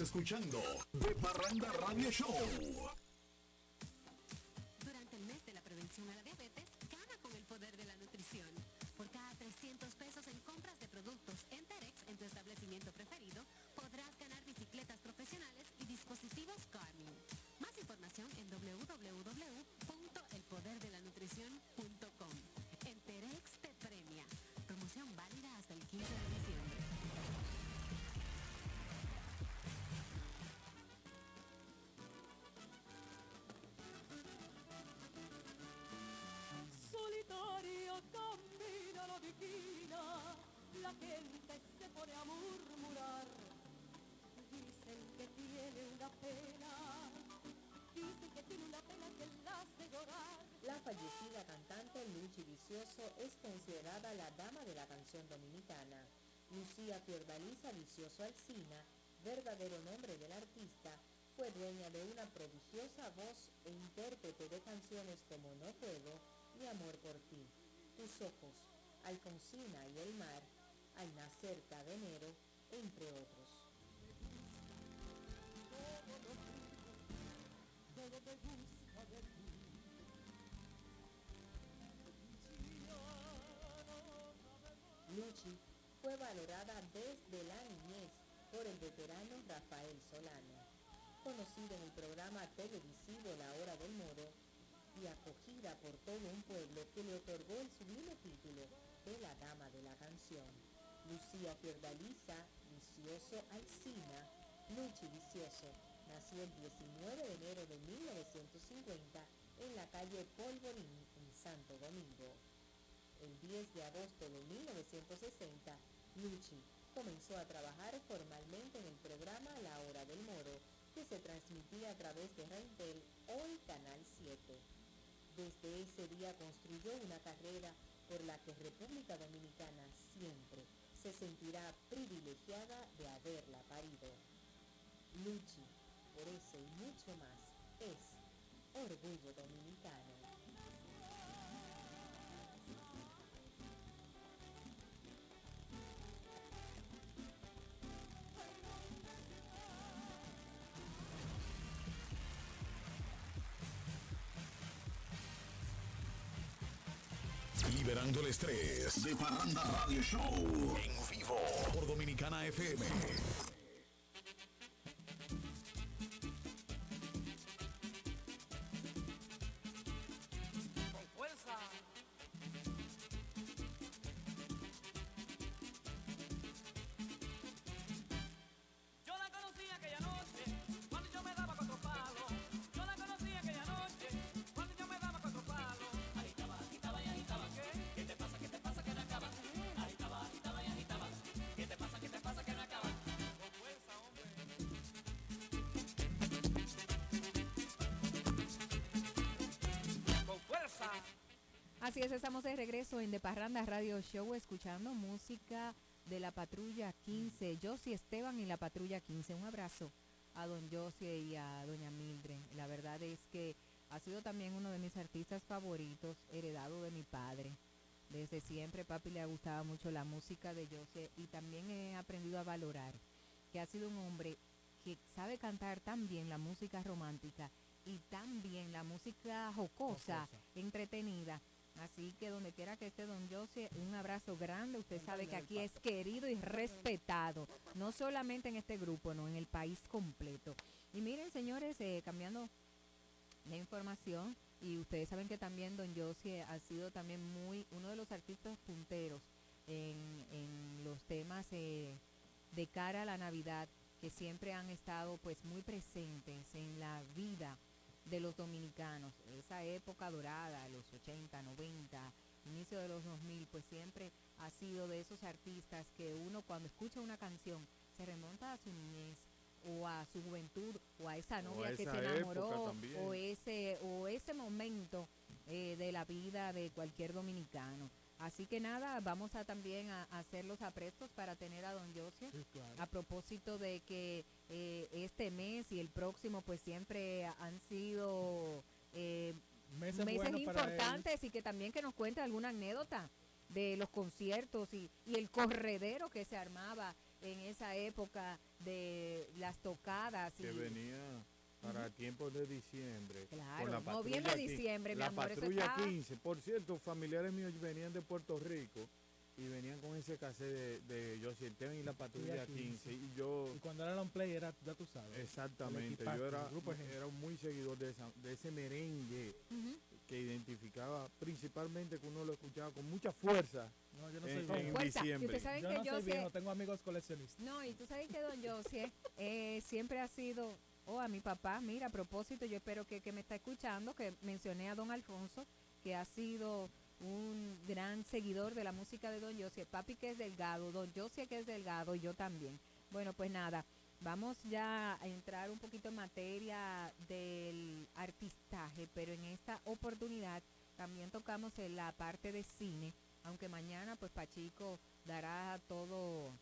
Escuchando De Parranda Radio Show. Es considerada la dama de la canción dominicana. Lucía Fiordaliza Vicioso Alcina, verdadero nombre del artista, fue dueña de una prodigiosa voz e intérprete de canciones como No Puedo y Amor por ti, Tus Ojos, Alfonsina y El Mar, Al Nacer cada enero, entre otros. De Luchi fue valorada desde la niñez por el veterano Rafael Solano, conocido en el programa televisivo La Hora del Moro y acogida por todo un pueblo que le otorgó el sublime título de la Dama de la Canción. Lucía Fiordaliza Vicioso Alcina, Luchi Vicioso, nació el 19 de enero de 1950 en la calle Polvorín, en Santo Domingo. El 10 de agosto de 1960, Luchi comenzó a trabajar formalmente en el programa La Hora del Moro, que se transmitía a través de Reintel hoy Canal 7. Desde ese día construyó una carrera por la que República Dominicana siempre se sentirá privilegiada de haberla parido. Luchi, por eso y mucho más, es orgullo dominicano. Liberando el estrés. De Parranda Radio Show. En vivo. Por Dominicana FM. Así es, estamos de regreso en De Parranda Radio Show escuchando música de la Patrulla 15. Josie Esteban y la Patrulla 15. Un abrazo a don Josie y a doña Mildred. La verdad es que ha sido también uno de mis artistas favoritos, heredado de mi padre. Desde siempre papi le ha gustado mucho la música de Josie y también he aprendido a valorar que ha sido un hombre que sabe cantar tan bien la música romántica y tan bien la música jocosa, entretenida. Así que donde quiera que esté don José, un abrazo grande. Usted sabe que aquí es querido y respetado, no solamente en este grupo, no, en el país completo. Y miren, señores, eh, cambiando de información, y ustedes saben que también don Josie ha sido también muy uno de los artistas punteros en, en los temas eh, de cara a la Navidad, que siempre han estado pues muy presentes en la vida de los dominicanos, esa época dorada, los 80, 90, inicio de los 2000, pues siempre ha sido de esos artistas que uno cuando escucha una canción se remonta a su niñez o a su juventud o a esa a novia que se enamoró o ese o ese momento eh, de la vida de cualquier dominicano. Así que nada, vamos a también a, a hacer los aprestos para tener a don José. A propósito de que eh, este mes y el próximo pues siempre han sido eh, Meses importantes y que también que nos cuente alguna anécdota de los conciertos y, y el corredero que se armaba en esa época de las tocadas. que y, venía para tiempos de diciembre. Claro, la noviembre, diciembre, mi La amor, eso patrulla está- 15. Por cierto, familiares míos venían de Puerto Rico y venían con ese cassette de, de Josie Esteban y la patrulla 15. Y yo, Y cuando era long play era, ya tú sabes. exactamente, yo era, el grupo de era muy seguidor de, esa- de ese merengue que identificaba principalmente que uno lo escuchaba con mucha fuerza No, yo no en, soy en viejo. diciembre. yo que no yo soy sé- viejo, tengo amigos coleccionistas. No, y tú sabes que don Josie eh, siempre ha sido, oh, a mi papá, mira, a propósito, yo espero que, que me está escuchando, que mencioné a don Alfonso, que ha sido un gran seguidor de la música de don Josie, papi que es delgado, don Josie que es delgado, y yo también. Bueno, pues nada, vamos ya a entrar un poquito en materia del artistaje, pero en esta oportunidad también tocamos en la parte de cine, aunque mañana pues Pachico dará todo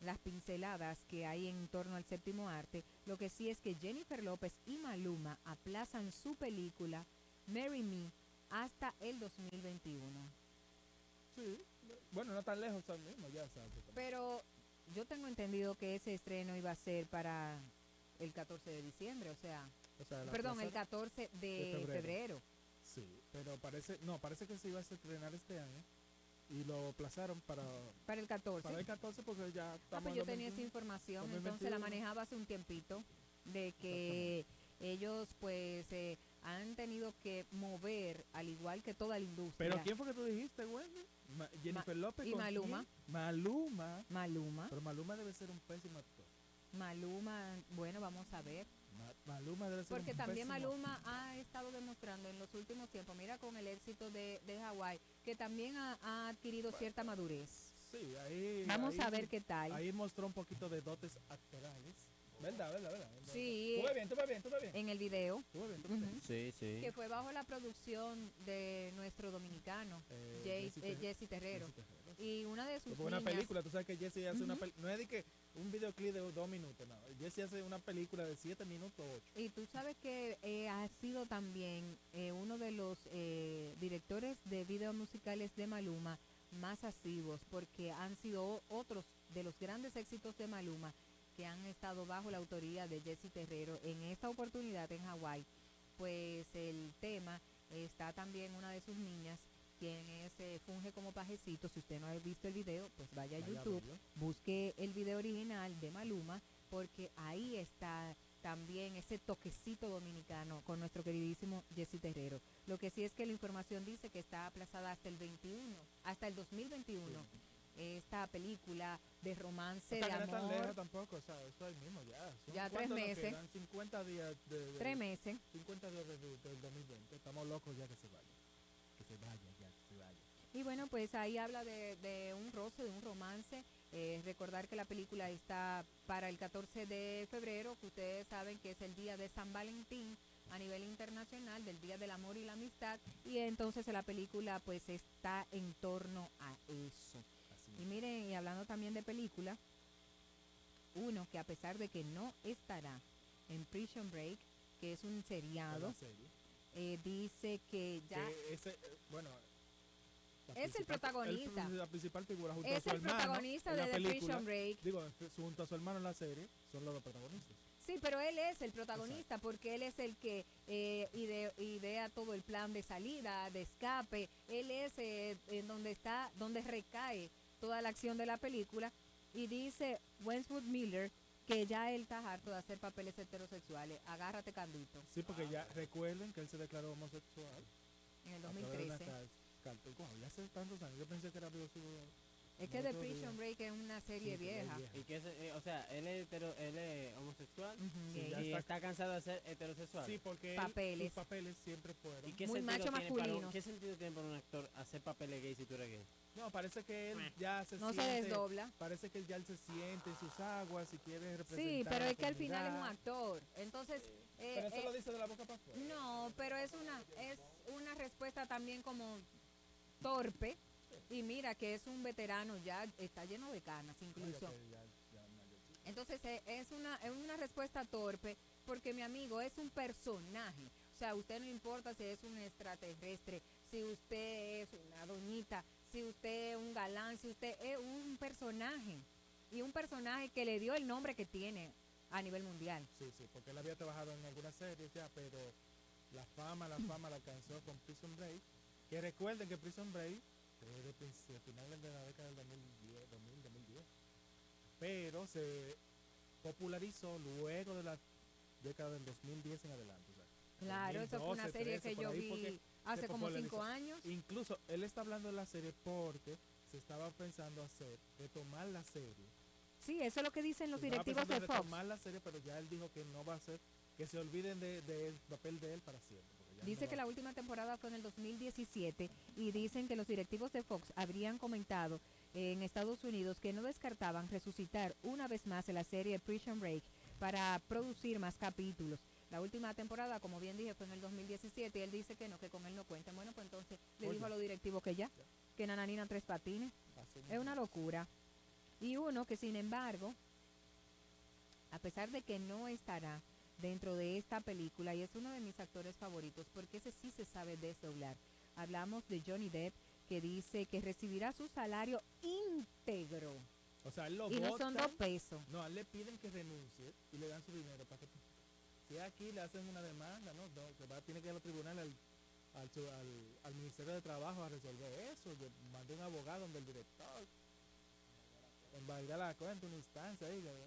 las pinceladas que hay en torno al séptimo arte. Lo que sí es que Jennifer López y Maluma aplazan su película Marry Me hasta el 2021. Sí. Bueno, no tan lejos al mismo, ya sabes. Pero yo tengo entendido que ese estreno iba a ser para el 14 de diciembre, o sea, O sea, perdón, el plaza- 14 de, de febrero. febrero. Sí, pero parece, no, parece que se iba a estrenar este año y lo aplazaron para, Para el 14. para el 14 porque ya Ah, estamos pues en yo tenía esa 2021. información, entonces 2021. la manejaba hace un tiempito, de que ellos pues eh, han tenido que mover, al igual que toda la industria. Pero ¿quién fue que tú dijiste? Ma- Jennifer López y Maluma. quién? Maluma. Maluma. Pero Maluma debe ser un pésimo actor. Maluma, bueno, vamos a ver. Ma- Maluma debe ser Porque un también pésimo Maluma ha estado demostrando en los últimos tiempos, mira con el éxito de, de Hawái, que también ha, ha adquirido cierta madurez. Sí, ahí. Vamos ahí- a ver qué tal. Ahí mostró un poquito de dotes actorales. ¿Verdad, verdad, verdad? Sí. Tú ves bien, tú ves bien, tú ves bien. En el video. Tú ves bien, tú ves bien. Sí, sí. Que fue bajo la producción de nuestro dominicano, Eh, Jay- Jesse eh, Jesse Terrero. Jesse Terrero. Y una de sus Fue una niñas- película, tú sabes que Jesse hace una Ujú. película. No es de que un videoclip de dos minutos, no. Jesse hace una película de siete minutos, ocho. Y tú sabes que eh, ha sido también eh, uno de los eh, directores de videos musicales de Maluma más asiduos, porque han sido otros de los grandes éxitos de Maluma que han estado bajo la autoría de Jesse Terrero. En esta oportunidad en Hawái, pues el tema está también una de sus niñas, quien es, eh, funge como pajecito. Si usted no ha visto el video, pues vaya a Vaya YouTube, busque el video original de Maluma, porque ahí está también ese toquecito dominicano con nuestro queridísimo Jesse Terrero. Lo que sí es que la información dice que está aplazada hasta el 21, hasta el 2021. Esta película de romance, O sea, de no es tan amor, lejos tampoco, o sea, eso ahí mismo ya. Son Ya tres ¿cuánto nos meses. quedan? 50 días de, de- tres meses. 50 días de- de- del 2020. Estamos locos ya que se vaya. Que se vaya, ya, que se vaya. Y bueno, pues ahí habla de, de un roce, de un romance. Eh, recordar que la película está para el 14 de febrero, que ustedes saben que es el día de San Valentín a nivel internacional, del Día del Amor y la Amistad. Y entonces la película pues está en torno a eso. Y miren, y hablando también de película, uno que a pesar de que no estará en Prison Break, que es un seriado, eh, dice que ya... Que ese, eh, bueno, Es el protagonista. la principal figura junto a Es su el hermano protagonista de The película. Prison Break. Digo, junto a su hermano en la serie, son los dos protagonistas. Sí, pero él es el protagonista porque él es el que eh, ide- idea todo el plan de salida, de escape. Él es eh, en donde está, donde recae toda la acción de la película. Y dice Westwood Miller que ya él está harto de hacer papeles heterosexuales. Agárrate, Candito. Sí, porque ya recuerden que él se declaró homosexual. En el a través de una 2013. cal- carta. Wow, ya hace tantos años. Yo pensé que era bióxido. Es que The Prison Break es una serie Sí, vieja. Y que es, eh, o sea, él es, hetero- él es homosexual Ujú. y, Sí, y está- está, cansado de ser heterosexual. Sí, porque él- Papeles. sus papeles siempre fueron. ¿Y qué Muy macho un, masculinos. ¿qué sentido tiene para un actor hacer papeles gay si tú eres gay? No, parece que él ya se No se siente. desdobla. Parece que él ya él se siente en sus aguas y quiere representar. Sí, pero es que al final es un actor. Entonces, eh, Pero eso eh, lo dice de la boca para afuera. No, pero es una es una respuesta también como torpe. Y mira que es un veterano ya, está lleno de canas incluso. Entonces eh, es una, es una respuesta torpe porque mi amigo es un personaje. O sea, usted no importa si es un extraterrestre, si usted es una doñita, si usted es un galán, si usted es un personaje. Y un personaje que le dio el nombre que tiene a nivel mundial. Sí, sí, porque él había trabajado en algunas series ya, pero la fama, la fama la alcanzó con Prison Break. Que recuerden que Prison Break de princ- finales de la década del 2010, 2000, 2010. Pero se popularizó luego de la década del 2010 en adelante. o sea, Claro, eso fue una 2012, serie 13, que yo vi hace como cinco años. Incluso él está hablando de la serie porque se estaba pensando hacer, retomar la serie. Sí, eso es lo que dicen los Se directivos de Fox. retomar la serie, pero ya él dijo que no va a ser, que se olviden de- del papel de él para siempre. Dice que la última temporada fue en el 2017 y dicen que los directivos de Fox habrían comentado en Estados Unidos que no descartaban resucitar una vez más la serie Prison Break para producir más capítulos. La última temporada, como bien dije, fue en el 2017 y él dice que no, que con él no cuentan. Bueno, pues entonces le dijo a los directivos que ya, que Nananina tres patines. Es una locura. Y uno que sin embargo, a pesar de que no estará dentro de esta película y es uno de mis actores favoritos porque ese sí se sabe desdoblar. Hablamos de Johnny Depp que dice que recibirá su salario íntegro. O sea, él lo y no son dos pesos. No, a él le piden que renuncie y le dan su dinero para que... Si aquí le hacen una demanda, ¿no? no se va, tiene que ir al tribunal, al, al, su- al- al Ministerio de Trabajo a resolver eso. Yo mandé un abogado donde el director invalidar la cuenta, una instancia ahí. eh,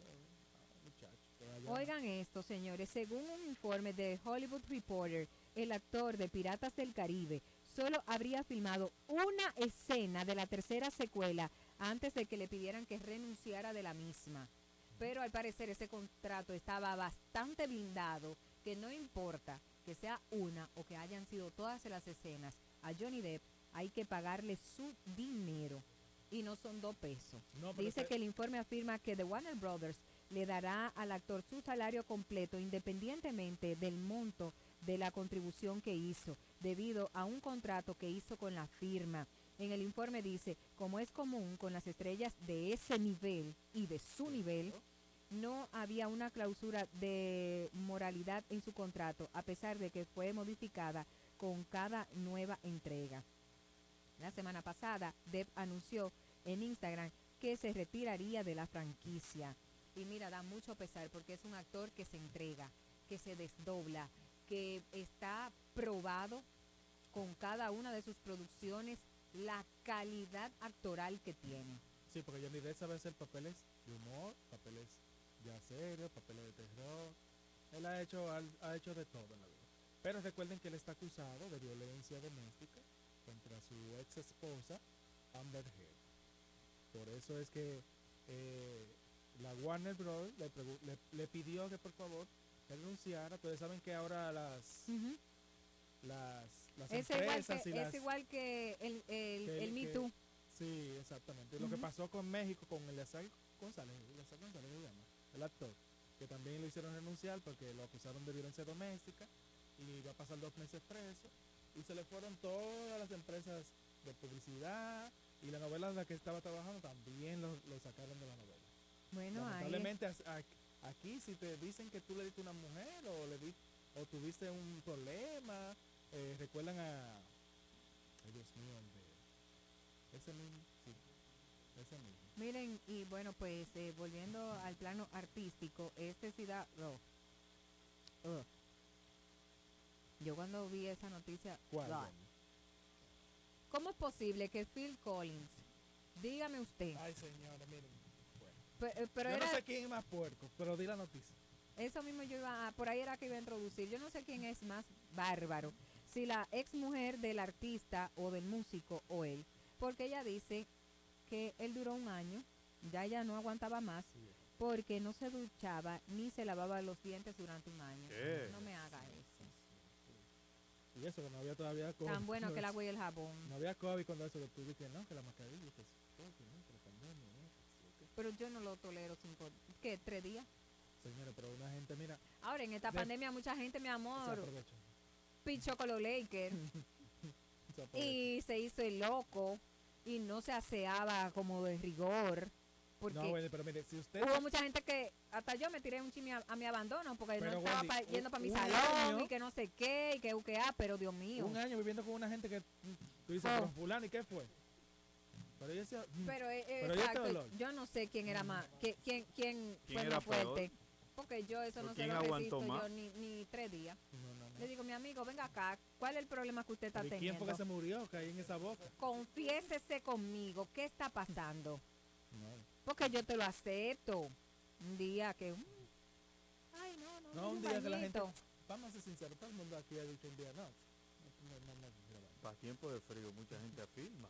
ah, muchacho, que vaya- Oigan esto, señores. Según un informe de Hollywood Reporter, el actor de Piratas del Caribe solo habría filmado una escena de la tercera secuela antes de que le pidieran que renunciara de la misma. Pero al parecer ese contrato estaba bastante blindado, que no importa que sea una o que hayan sido todas las escenas, a Johnny Depp hay que pagarle su dinero y no son dos pesos. No, Dice que- que el informe afirma que The Warner Brothers le dará al actor su salario completo independientemente del monto de la contribución que hizo, debido a un contrato que hizo con la firma. En el informe dice, como es común con las estrellas de ese nivel y de su nivel, no había una cláusula de moralidad en su contrato, a pesar de que fue modificada con cada nueva entrega. La semana pasada, Depp anunció en Instagram que se retiraría de la franquicia. Y mira, da mucho pesar porque es un actor que se entrega, que se desdobla, que está probado con cada una de sus producciones la calidad actoral que tiene. Sí, porque Johnny Depp sabe hacer papeles de humor, papeles ya serios, papeles de terror. Él ha hecho, ha hecho de todo en la vida. Pero recuerden que él está acusado de violencia doméstica contra su ex esposa, Amber Heard. Por eso es que eh, la Warner Bros. Le, le- le pidió que por favor renunciara. Ustedes saben que ahora las, las, las Es igual empresas que, y es las... igual que el, el, que- el Me que- Too. Sí, exactamente. Lo que pasó con México, con Eleazar González, Eleazar González se llama, el actor, que también lo hicieron renunciar porque lo acusaron de violencia doméstica y va a pasar dos meses preso. Y se le fueron todas las empresas de publicidad y la novela en la que estaba trabajando también lo, lo sacaron de la Lamentablemente aquí si te dicen que tú le diste a una mujer o le di, o tuviste un problema, eh, recuerdan a ay Dios mío, de ese mismo, sí, ese mismo. Miren, y bueno, pues eh, volviendo al plano artístico, este da... oh. Ugh. Yo cuando vi esa noticia... ¿Cuál? ¿Cómo es posible que Phil Collins, dígame usted, Ay señora, miren. Eh, pero Yo era, no sé quién es más puerco, pero di la noticia. eso mismo yo iba, a- por ahí era que iba a introducir, yo no sé quién es más bárbaro, si la ex mujer del artista o del músico o él, porque ella dice que él duró un año, ya ella no aguantaba más, porque no se duchaba ni se lavaba los dientes durante un año. ¿Qué? No me haga eso. Y eso que no había todavía COVID. Tan bueno no, que el agua y el jabón. No había COVID cuando eso tú dijiste, no, que la mascarilla, no, que la pandemia, ¿no? que sí, que- Pero yo no lo tolero cinco, ¿qué? ¿Tres días? Señora, pero una gente, mira, Ahora, en esta De- pandemia mucha gente, mi amor, pichó con los Lakers y se hizo el loco y no se aseaba como de rigor. Porque No, bueno, pero mire, si usted... hubo mucha gente que, hasta yo me tiré un chimi a, a mi abandono porque Pero, no estaba Wendy, pa- yendo para mi salón año- y que no sé qué y que UQA, pero Dios mío. Un año viviendo con una gente que mm, tú dices, Oh. fulano, ¿y qué fue? Pero ella decía, mm, Pero, eh, ella exacto, dolor. yo no sé quién era más, que- quién, quién, ¿Quién fue era más fuerte. peor? Porque yo eso ¿O no se quién lo resisto yo ni, ni tres días. Le digo, mi amigo, venga acá, ¿cuál es el problema que usted está ¿Y quién teniendo? fue que se murió? Que ahí en esa boca. Confiésese conmigo, ¿qué está pasando? No, Porque yo te lo acepto. Un día que... Ay, no, no, no no, un día que la gente. Vamos a ser sinceros, todo el mundo aquí ha dicho un día no. no, no, no, no, Para tiempo de frío, mucha gente afirma.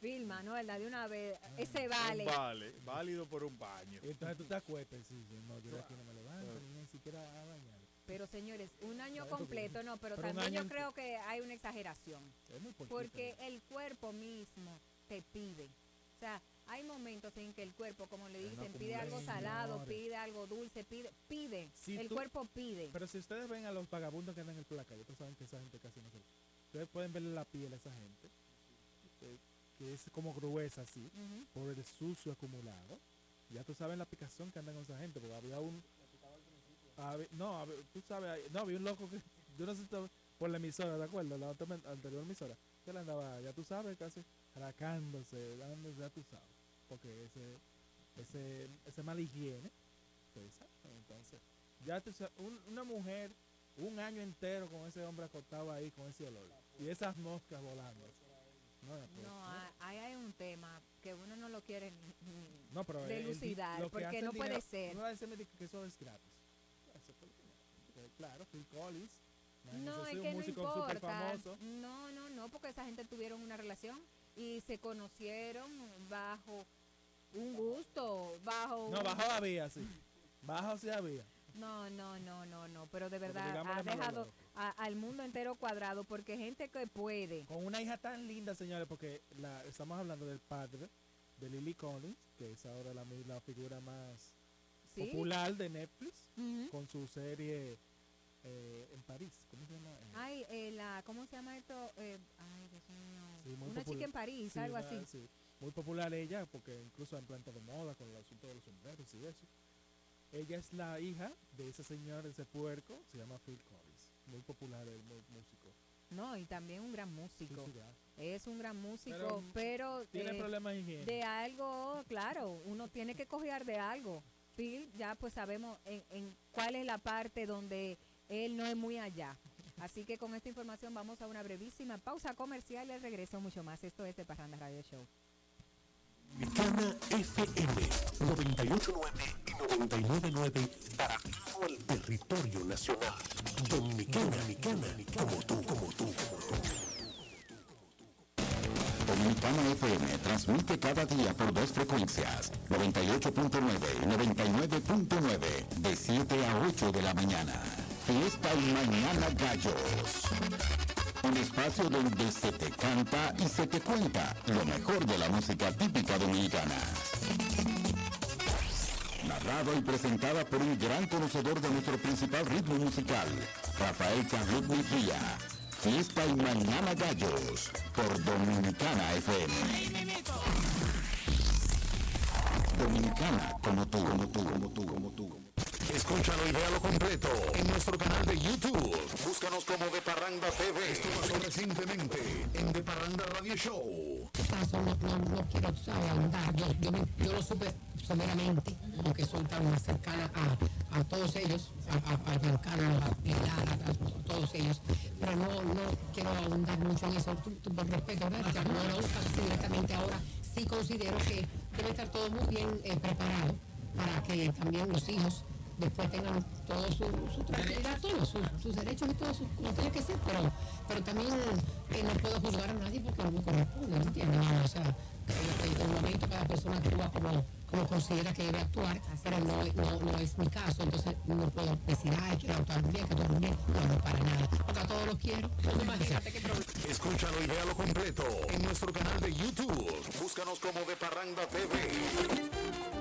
Filma, ¿no? ¿Verdad? De una vez. Ah, Ese vale. Un vale, válido por un baño. Y entonces tú te acuestas sí, sí, no, yo aquí no me levanto, ni siquiera a bañar. Pero señores, un año completo, no, pero, también yo creo que hay una exageración. Es muy poquito, Porque el cuerpo mismo te pide. O sea, hay momentos en que el cuerpo, como le no dicen, pide algo salado, señores. pide algo dulce, pide, pide. Si el tú- cuerpo pide. Pero si ustedes ven a los vagabundos que andan en la calle, ustedes saben que esa gente casi no se Ustedes pueden verle la piel a esa gente, que, es como gruesa así, por el sucio acumulado. Ya tú sabes la picazón que andan con esa gente, porque había un... no, tú sabes, no, había un loco que, yo no sé por la emisora, ¿de acuerdo? La otra anterior emisora, que él andaba, ya tú sabes, casi arracándose, dándose, ya tú sabes, porque ese, ese, ese mala higiene, pues, entonces, ya tú sabes, un- una mujer un año entero con ese hombre acostado ahí con ese olor y esas moscas volando. No, no, pues, No, ah, ahí hay un tema que uno no lo quiere no, pero el- el delucidar, lo que porque no el puede dinero- ser. No decirme de que eso es gratis. Eso fue que- que, Claro, Phil Collins. No, es que no importa. No, no, no, porque esa gente tuvieron una relación y se conocieron bajo un gusto, bajo... No, un- bajo había, sí. Bajo sí había. No, no, no, no, no, pero de verdad ha dejado loco. A- al mundo entero cuadrado porque gente que puede. Con una hija tan linda, señores, porque la, estamos hablando del padre de Lily Collins, que es ahora la, la figura más Sí. popular de Netflix, con su serie eh, en París. ¿Cómo se llama? Ay, eh, la, ¿cómo se llama esto? Eh, ay, Dios mío. sí, muy Una chica en París, sí, algo una- así. sí, Muy popular ella, porque incluso en planta de moda con el asunto de los sombreros y eso. Ella es la hija de ese señor, ese puerco, se llama Phil Collins. Muy popular el músico. No, y también un gran músico. Sí, sí, ya. Es un gran músico, Pero, pero, tiene eh, problemas de higiene. de algo, claro, uno tiene que coger de algo. Phil, ya pues sabemos en, en cuál es la parte donde él no es muy allá. Así que con esta información vamos a una brevísima pausa comercial y al regreso mucho más. Esto es de Parranda Radio Show. FM 989 y 999 para todo el territorio nacional. Dominicana, Dominicana, como tú, como tú, como tú. Dominicana FM transmite cada día por dos frecuencias, 98.9 y 99.9, de 7 a 8 de la mañana. Fiesta y Mañana Gallos. Un espacio donde se te canta y se te cuenta lo mejor de la música típica dominicana. Narrado y presentada por un gran conocedor de nuestro principal ritmo musical, Rafael Carlut Mejía. Fiesta y Mañana Gallos, por Dominicana FM. Dominicana, como tú, como tú, como tú, como tú. Escúchalo y véalo completo en nuestro canal de YouTube. Búscanos como De Parranda TV. Esto pasó recientemente en De Parranda Radio Show. no, no, no quiero ahondar. Yo, yo, me- yo lo supe someramente, aunque soy tan cercana a, a todos ellos, a, a, a Giancarlo, a Pilar, a, a todos ellos, pero no, no quiero ahondar mucho en eso, tú- tú por respeto, ¿verdad? No lo directamente ahora, sí considero que debe estar todo muy bien eh, preparado para que también los hijos después tengan todo su, su tranquilidad, todos sus, sus derechos y todo, su, como tiene que ser, pero, pero también eh, no puedo juzgar a nadie porque no me corresponde, ¿entiendes? No, o sea, en el momento cada persona actúa como, como considera que debe actuar, pero no, no, no es mi caso, entonces no puedo decir, ay, quiero actuar bien, que todo bien, no, no, para nada, porque a todos los quiero, entonces imagínate qué problema. Escúchalo y véalo completo en nuestro canal de YouTube. Búscanos como De Parranda TV.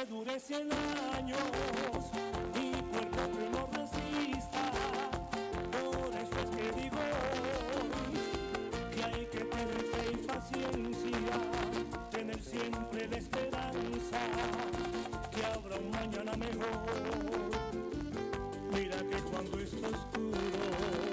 que dure cien años, mi cuerpo que lo resista. Por eso es que digo que hay que tener fe y paciencia, tener siempre la esperanza que habrá un mañana mejor. Mira que cuando está oscuro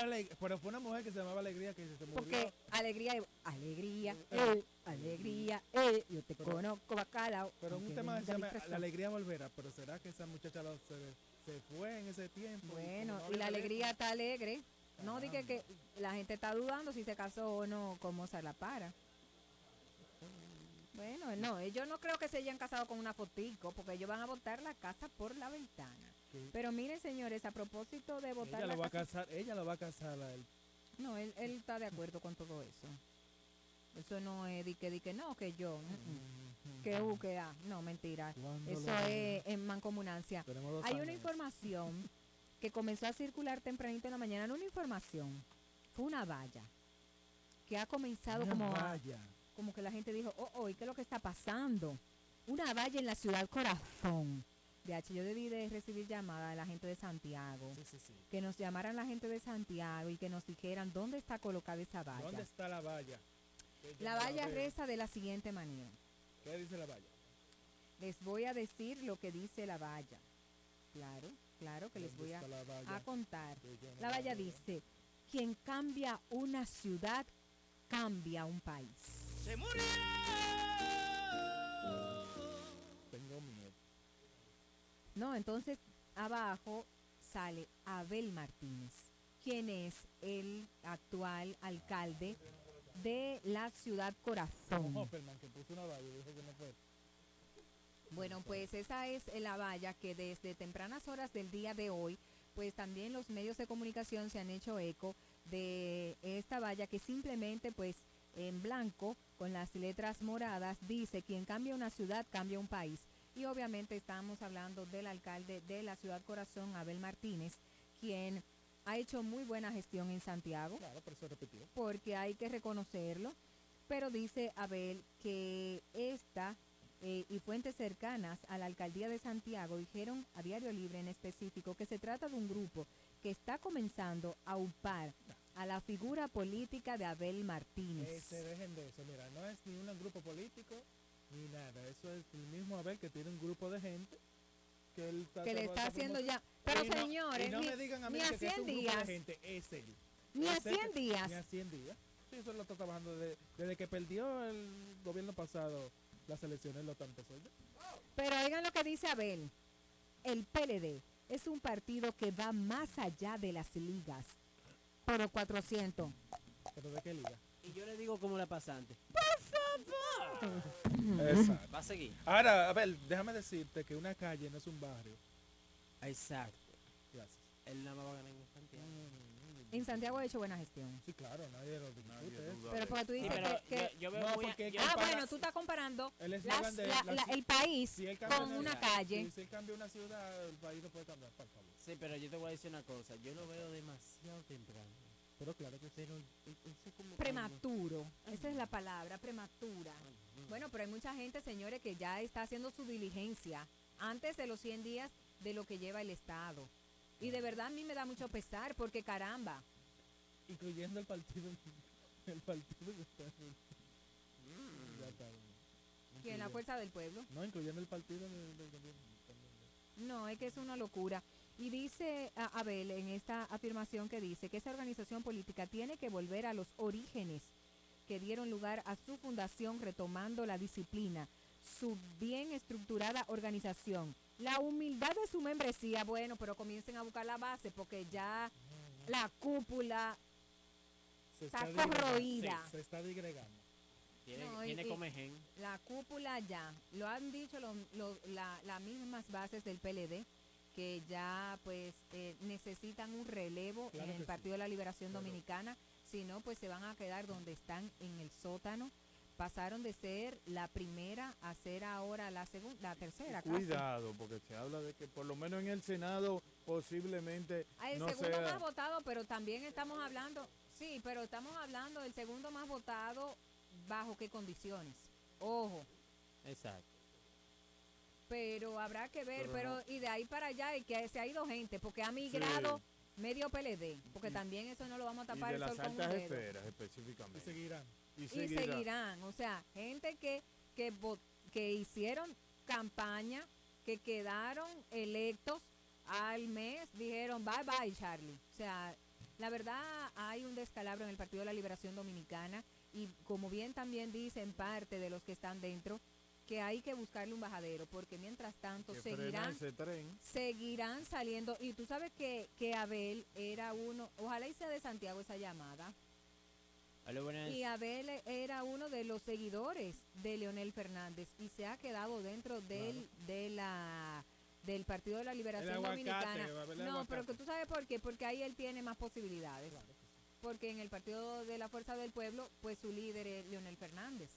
Pero, ¿cuál ale- pero fue una mujer que se llamaba Alegría que se murió. Porque alegría, alegría, eh, alegría, eh, yo te Pero- conozco bacalao. Pero un aunque tema que venga se llama disfrazado. La Alegría Volverá, pero ¿será que esa muchacha lo- se, se fue en ese tiempo? Bueno, y la alegría está alegre. No dije que la gente está dudando si se casó o no, cómo se la para. Bueno, no, yo no creo que se hayan casado con una fotico, porque ellos van a botar la casa por la ventana. Pero miren, señores, a propósito de botar Ella la lo va a casa... casar, ella lo va a casar a él. No, él, él está de acuerdo con todo eso. Eso no es di que, di que no, que yo, mm, mm, que U, que A. No, mentira. Eso es en mancomunancia. Hay una información que comenzó a circular tempranito en la mañana. No una información, fue una valla que ha comenzado Una como a- valla. como que la gente dijo, oh, oh, ¿y qué es lo que está pasando? Una valla en la ciudad corazón. Yo debí de recibir llamada de la gente de Santiago. Que nos llamaran la gente de Santiago y que nos dijeran dónde está colocada esa valla. ¿Dónde está la valla? La valla reza de la siguiente manera. ¿Qué dice la valla? Les voy a decir lo que dice la valla. Claro, claro que les ¿Dónde voy a, a contar. La la valla dice, quien cambia una ciudad, cambia un país. Se murió. No, entonces abajo sale Abel Martínez, quien es el actual alcalde de la ciudad Corazón. Bueno, pues esa es la valla que desde tempranas horas del día de hoy, pues también los medios de comunicación se han hecho eco de esta valla que simplemente pues en blanco con las letras moradas dice quien cambia una ciudad cambia un país. Y obviamente estamos hablando del alcalde de la ciudad Corazón, Abel Martínez, quien ha hecho muy buena gestión en Santiago Claro, por eso repetió. porque hay que reconocerlo. Pero dice Abel que esta eh, y fuentes cercanas a la alcaldía de Santiago dijeron a Diario Libre en específico que se trata de un grupo que está comenzando a upar a la figura política de Abel Martínez. Eh, se dejen de eso, mira, no es ni un grupo político ni nada. Eso es el mismo Abel que tiene un grupo de gente que él está que le está haciendo ya. Pero Y no- señores, y no ni, me digan a mí ni que, que es 100 un grupo días, de gente, es él. ni a Es él 100 que- días. Ni a 100 días. Sí, eso lo está trabajando desde, desde que perdió el gobierno pasado las elecciones, lo tanto soy yo. Pero oigan lo que dice Abel. El PLD es un partido que va más allá de las ligas. Por 400. ¿Pero de qué liga? Y yo le digo como la pasante. Exacto. Va a seguir. Ahora, a ver, déjame decirte que una calle no es un barrio. Exacto. Gracias. Él más va a ganar en Santiago. En Santiago ha hecho buena gestión. Sí, claro, nadie lo discute. Pero porque tú Sí, dices pero que... yo, yo veo No, muy- porque yo- ah, bueno, tú estás comparando El las- la- la la- el país Si con una ciudad, calle. Si, si él cambia una ciudad, el país no puede cambiar, por favor. Sí, pero yo te voy a decir una cosa. Yo lo veo demasiado temprano. Pero claro que. Pero eso como Prematuro. Esa es la palabra, prematura. Bueno, pero hay mucha gente, señores, que ya está haciendo su diligencia antes de los 100 días de lo que lleva el Estado. Y de verdad a mí me da mucho pesar porque caramba. Incluyendo el partido. El partido que está. Mm. Ya en la fuerza del pueblo. No, incluyendo el partido del gobierno. No, es que es una locura. Y dice a- Abel en esta afirmación que dice que esa organización política tiene que volver a los orígenes que dieron lugar a su fundación retomando la disciplina, su bien estructurada organización, la humildad de su membresía, bueno, pero comiencen a buscar la base porque ya la cúpula Se Está corroída. sí, se está digregando. Tiene, No, y- tiene y comején. La cúpula ya, lo han dicho lo- lo- la- las mismas bases del PLD, que ya pues eh, necesitan un relevo Claro en el sí. Partido de la Liberación Claro. Dominicana, si no pues se van a quedar donde están en el sótano. Pasaron de ser la primera a ser ahora la segunda, la tercera. casi. Cuidado, porque se habla de que por lo menos en el Senado posiblemente Ah, El no segundo sea... más votado, pero también estamos hablando, sí, pero estamos hablando del segundo más votado, ¿bajo qué condiciones? Ojo, Exacto. Pero habrá que ver, Pero pero, no. y de ahí para allá y que se ha ido gente, porque ha migrado medio PLD, porque también eso no lo vamos a y tapar de el las sol con un altas dedo. esferas específicamente. Y seguirán. Y Y seguirá. seguirán, o sea, gente que, que hicieron campaña, que quedaron electos al mes, dijeron bye bye Charlie. O sea, la verdad hay un descalabro en el Partido de la Liberación Dominicana y como bien también dicen parte de los que están dentro, que hay que buscarle un bajadero, porque mientras tanto Que seguirán ese tren. seguirán saliendo. Y tú sabes que, que Abel era uno, ojalá y sea de Santiago esa llamada. Buenas. Y Abel era uno de los seguidores de Leonel Fernández y se ha quedado dentro del, de la del Partido de la Liberación aguacate, Dominicana. Abel No, pero que tú sabes por qué, porque ahí él tiene más posibilidades. Porque en el Partido de la Fuerza del Pueblo, pues su líder es Leonel Fernández.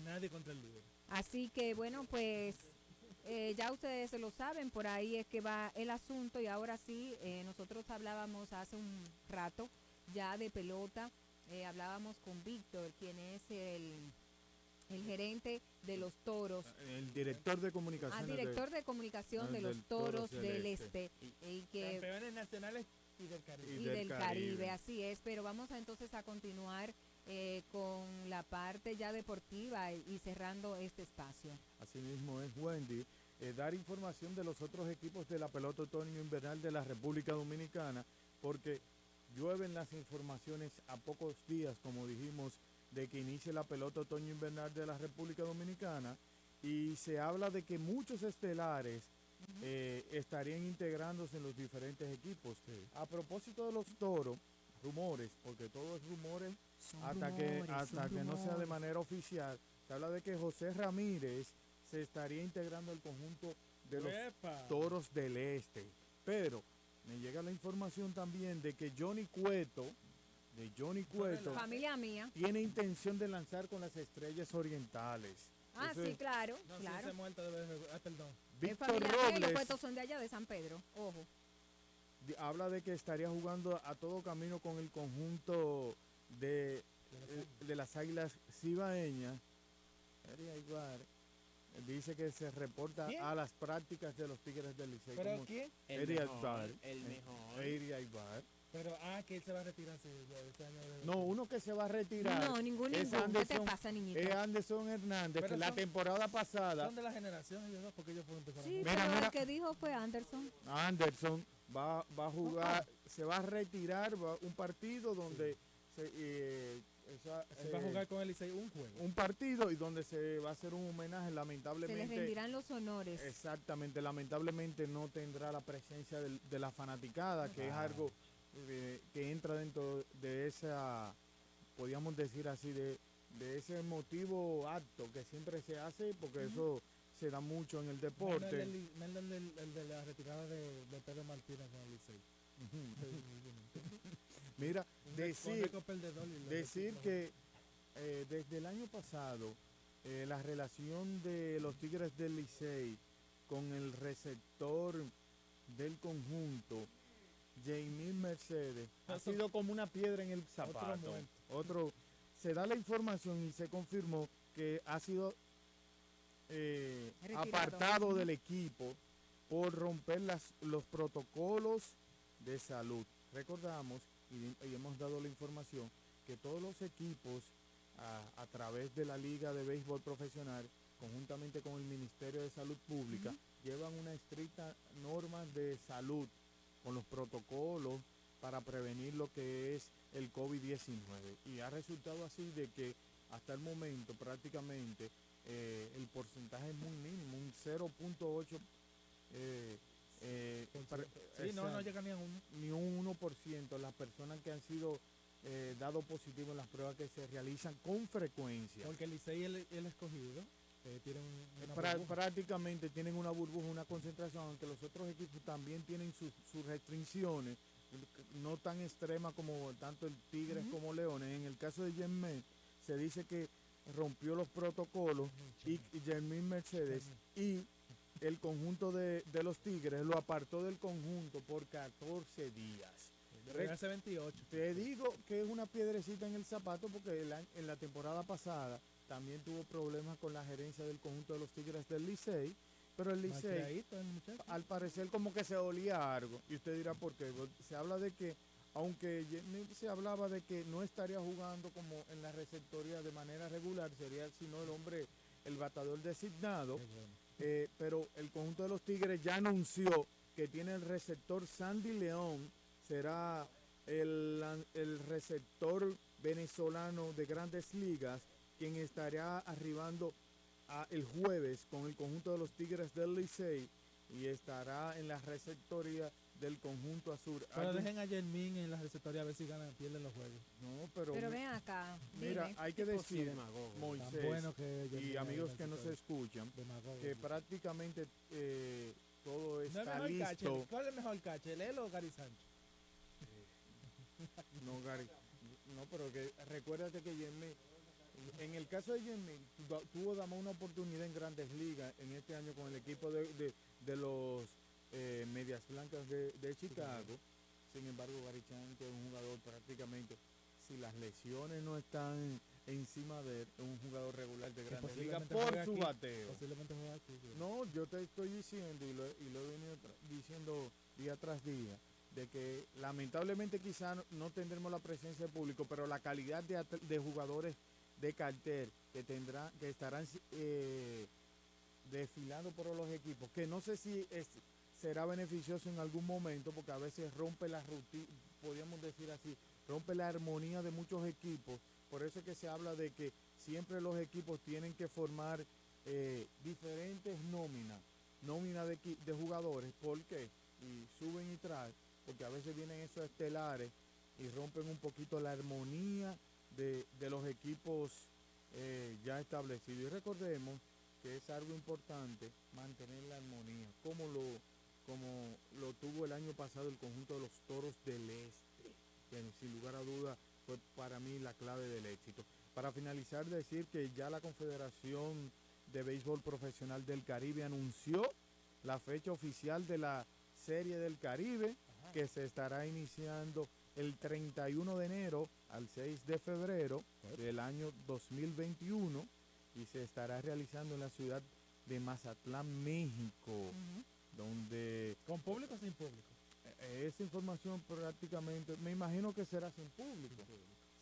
Nadie contra el líder. Así que bueno, pues eh, ya ustedes lo saben, por ahí es que va el asunto y ahora sí, eh, nosotros hablábamos hace un rato ya de pelota, eh, hablábamos con Víctor, quien es el, el gerente de los toros. El director de comunicación. Ah, director de comunicación de los toros del Este. Y que Campeones nacionales y del Caribe. y del Caribe. así es. Pero vamos a entonces a continuar eh, con la parte ya deportiva y, cerrando este espacio. Asimismo es Wendy. eh, dar información de los otros equipos de la pelota otoño invernal de la República Dominicana, porque llueven las informaciones a pocos días, como dijimos, de que inicie la pelota otoño invernal de la República Dominicana y se habla de que muchos estelares eh, estarían integrándose en los diferentes equipos. A propósito de los toros, rumores, porque todo es rumores Son hasta que hasta que no sea de manera oficial. Se habla de que José Ramírez se estaría integrando al conjunto de los ¡Epa! Toros del Este. Pero me llega la información también de que Johnny Cueto, de Johnny Cueto, Familia mía. tiene intención de lanzar con las estrellas orientales. Ah, Eso sí, es- claro, No, si claro. ser- ah, perdón. Víctor mía y los Robles puestos son de allá de San Pedro. Ojo. Habla de que estaría jugando a todo camino con el conjunto de, eh, de las águilas cibaeñas. Igual. Dice que se reporta ¿Quién? a las prácticas de los Tigres del Liceo. ¿Pero quién? El mejor, el Eh. Pero, ah, que él se va a retirar sí, este año. de- No, uno que se va a retirar. No, ningún es ningún. ¿Qué te Anderson- pasa, niñito? Es Anderson Hernández, Pero que la son- temporada pasada, Son de la generación ellos dos, porque ellos fueron. Sí, Mira, pero mira. el que dijo fue Anderson. Anderson va, va a jugar, se va a retirar va- un partido donde se, eh, esa- Él va a eh, jugar con el Licey un juego. un partido y donde se va a hacer un homenaje, Se le lamentablemente. rendirán los honores. Exactamente, lamentablemente no tendrá la presencia del- de, la fanaticada, que es algo que entra dentro de esa, podríamos decir así, de, de ese motivo acto que siempre se hace, porque eso se da mucho en el deporte. El, del- el del- el de la retirada de, de Pedro Martínez con el Licey. Mira, decir, decir que eh, desde el año pasado eh, la relación de los Tigres del Licey con el receptor del conjunto, Jamie Mercedes, ha Otro- sido como una piedra en el zapato. Otro, se da la información y se confirmó que ha sido eh, apartado del equipo por romper las, los protocolos de salud. Recordamos y, y hemos dado la información que todos los equipos a, a través de la Liga de Béisbol Profesional, conjuntamente con el Ministerio de Salud Pública, llevan una estricta norma de salud con los protocolos para prevenir lo que es el COVID-19. Y ha resultado así de que hasta el momento prácticamente eh, el porcentaje es muy mínimo, un 0.8 eh, eh, pre- Sí, no, no llega ni a uno. ni un 1%. Las personas que han sido eh, dado positivo en las pruebas que se realizan con frecuencia. Porque el Licey y el, el escogido eh, tienen una Pra- burbuja. prácticamente tienen una burbuja, una concentración, aunque los otros equipos también tienen sus, sus restricciones, no tan extremas como tanto el Tigres como Leones. En el caso de Yermín, se dice que rompió los protocolos y, y Yermín Mercedes y el conjunto de, de los Tigres lo apartó del conjunto por 14 días. Debería ser 28. Te digo que es una piedrecita en el zapato porque el en la temporada pasada también tuvo problemas con la gerencia del conjunto de los Tigres del Licey, pero el Licey al parecer como que se olía algo. Y usted dirá por qué. Bueno, Se habla de que, aunque se hablaba de que no estaría jugando como en la receptoría de manera regular, sería sino el hombre, el batador designado. eh, pero el conjunto de los Tigres ya anunció que tiene el receptor Sandy León, será el, el receptor venezolano de grandes ligas, quien estará arribando a- el jueves con el conjunto de los Tigres del Licey y estará en la receptoría del conjunto azul. Pero Alguien- dejen a Jermín en la receptoría a ver si ganan, pierden los juegos. No, pero, Pero ven acá, Mira, dime. hay que decir, demagogo. Moisés, bueno que y es amigos que nos receptor. escuchan, Demagogo, que sí. prácticamente eh, todo No es está mejor catcher. listo. ¿Cuál es el mejor catcher, él o Gary Sánchez? No, Gary. No, pero que recuérdate que Jeremy, en el caso de tu- tuvo damos una oportunidad en grandes ligas en este año con el equipo de, de- de los eh, Medias Blancas de, de Chicago. Sin embargo, Gary Sánchez es un jugador prácticamente, si las lesiones no están encima de él, es un jugador regular de grandes ligas por su aquí, bateo. Posiblemente juega aquí. sí. No, yo te estoy diciendo y lo, y lo he venido diciendo día tras día, de que lamentablemente quizá no, no tendremos la presencia de público, pero la calidad de, de jugadores de cartel que tendrán, que estarán eh, desfilando por los equipos, que no sé si es, será beneficioso en algún momento, porque a veces rompe la rutina, podríamos decir así, rompe la armonía de muchos equipos. Por eso es que se habla de que siempre los equipos tienen que formar eh, diferentes nóminas, nóminas de, de jugadores, ¿por qué? Y suben y traen, porque a veces vienen esos estelares y rompen un poquito la armonía de, de los equipos eh, ya establecidos. Y recordemos que es algo importante mantener la armonía, como lo, como lo tuvo el año pasado el conjunto de los Toros del Este, que sin lugar a duda fue para mí la clave del éxito. Para finalizar, decir que ya la Confederación de Béisbol Profesional del Caribe anunció la fecha oficial de la Serie del Caribe, que se estará iniciando el 31 de enero al 6 de febrero del año 2021 y se estará realizando en la ciudad de Mazatlán, México, donde... ¿Con público o sin público? Eh, Esa información prácticamente, me imagino que será sin público,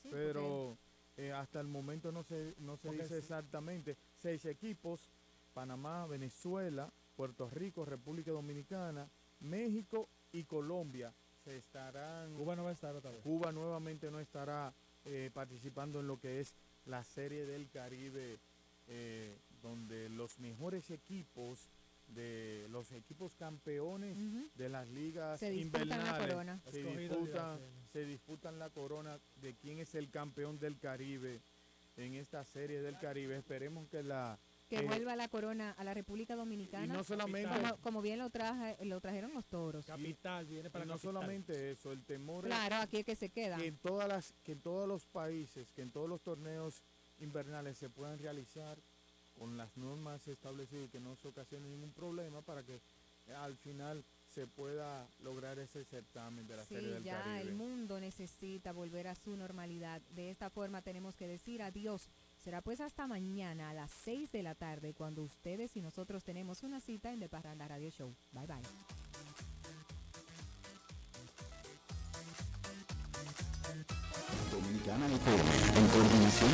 Sí, pero eh, hasta el momento no se, no se dice sí. exactamente. Seis equipos, Panamá, Venezuela, Puerto Rico, República Dominicana, México y Colombia se estarán... Cuba no va a estar otra vez. Cuba nuevamente no estará eh, participando en lo que es la Serie del Caribe, eh, donde los mejores equipos de los equipos campeones de las ligas Se invernales corona. se ya, se disputan la corona de quién es el campeón del Caribe en esta Serie del Caribe. Esperemos que la que eh, vuelva la corona a la República Dominicana. y no solamente- como, como bien lo traje, lo trajeron los toros. Capital, viene para y no capital. solamente eso, el temor es Claro, aquí es que se queda. que en todas las que en todos los países que en todos los torneos invernales se puedan realizar con las normas establecidas y que no se ocasione ningún problema para que al final se pueda lograr ese certamen de la Sí, serie del ya Caribe. el mundo necesita volver a su normalidad. De esta forma tenemos que decir adiós. Será pues hasta mañana a las 6 de la tarde cuando ustedes y nosotros tenemos una cita en The Parranda Radio Show. Bye bye. Dominicana en coordinación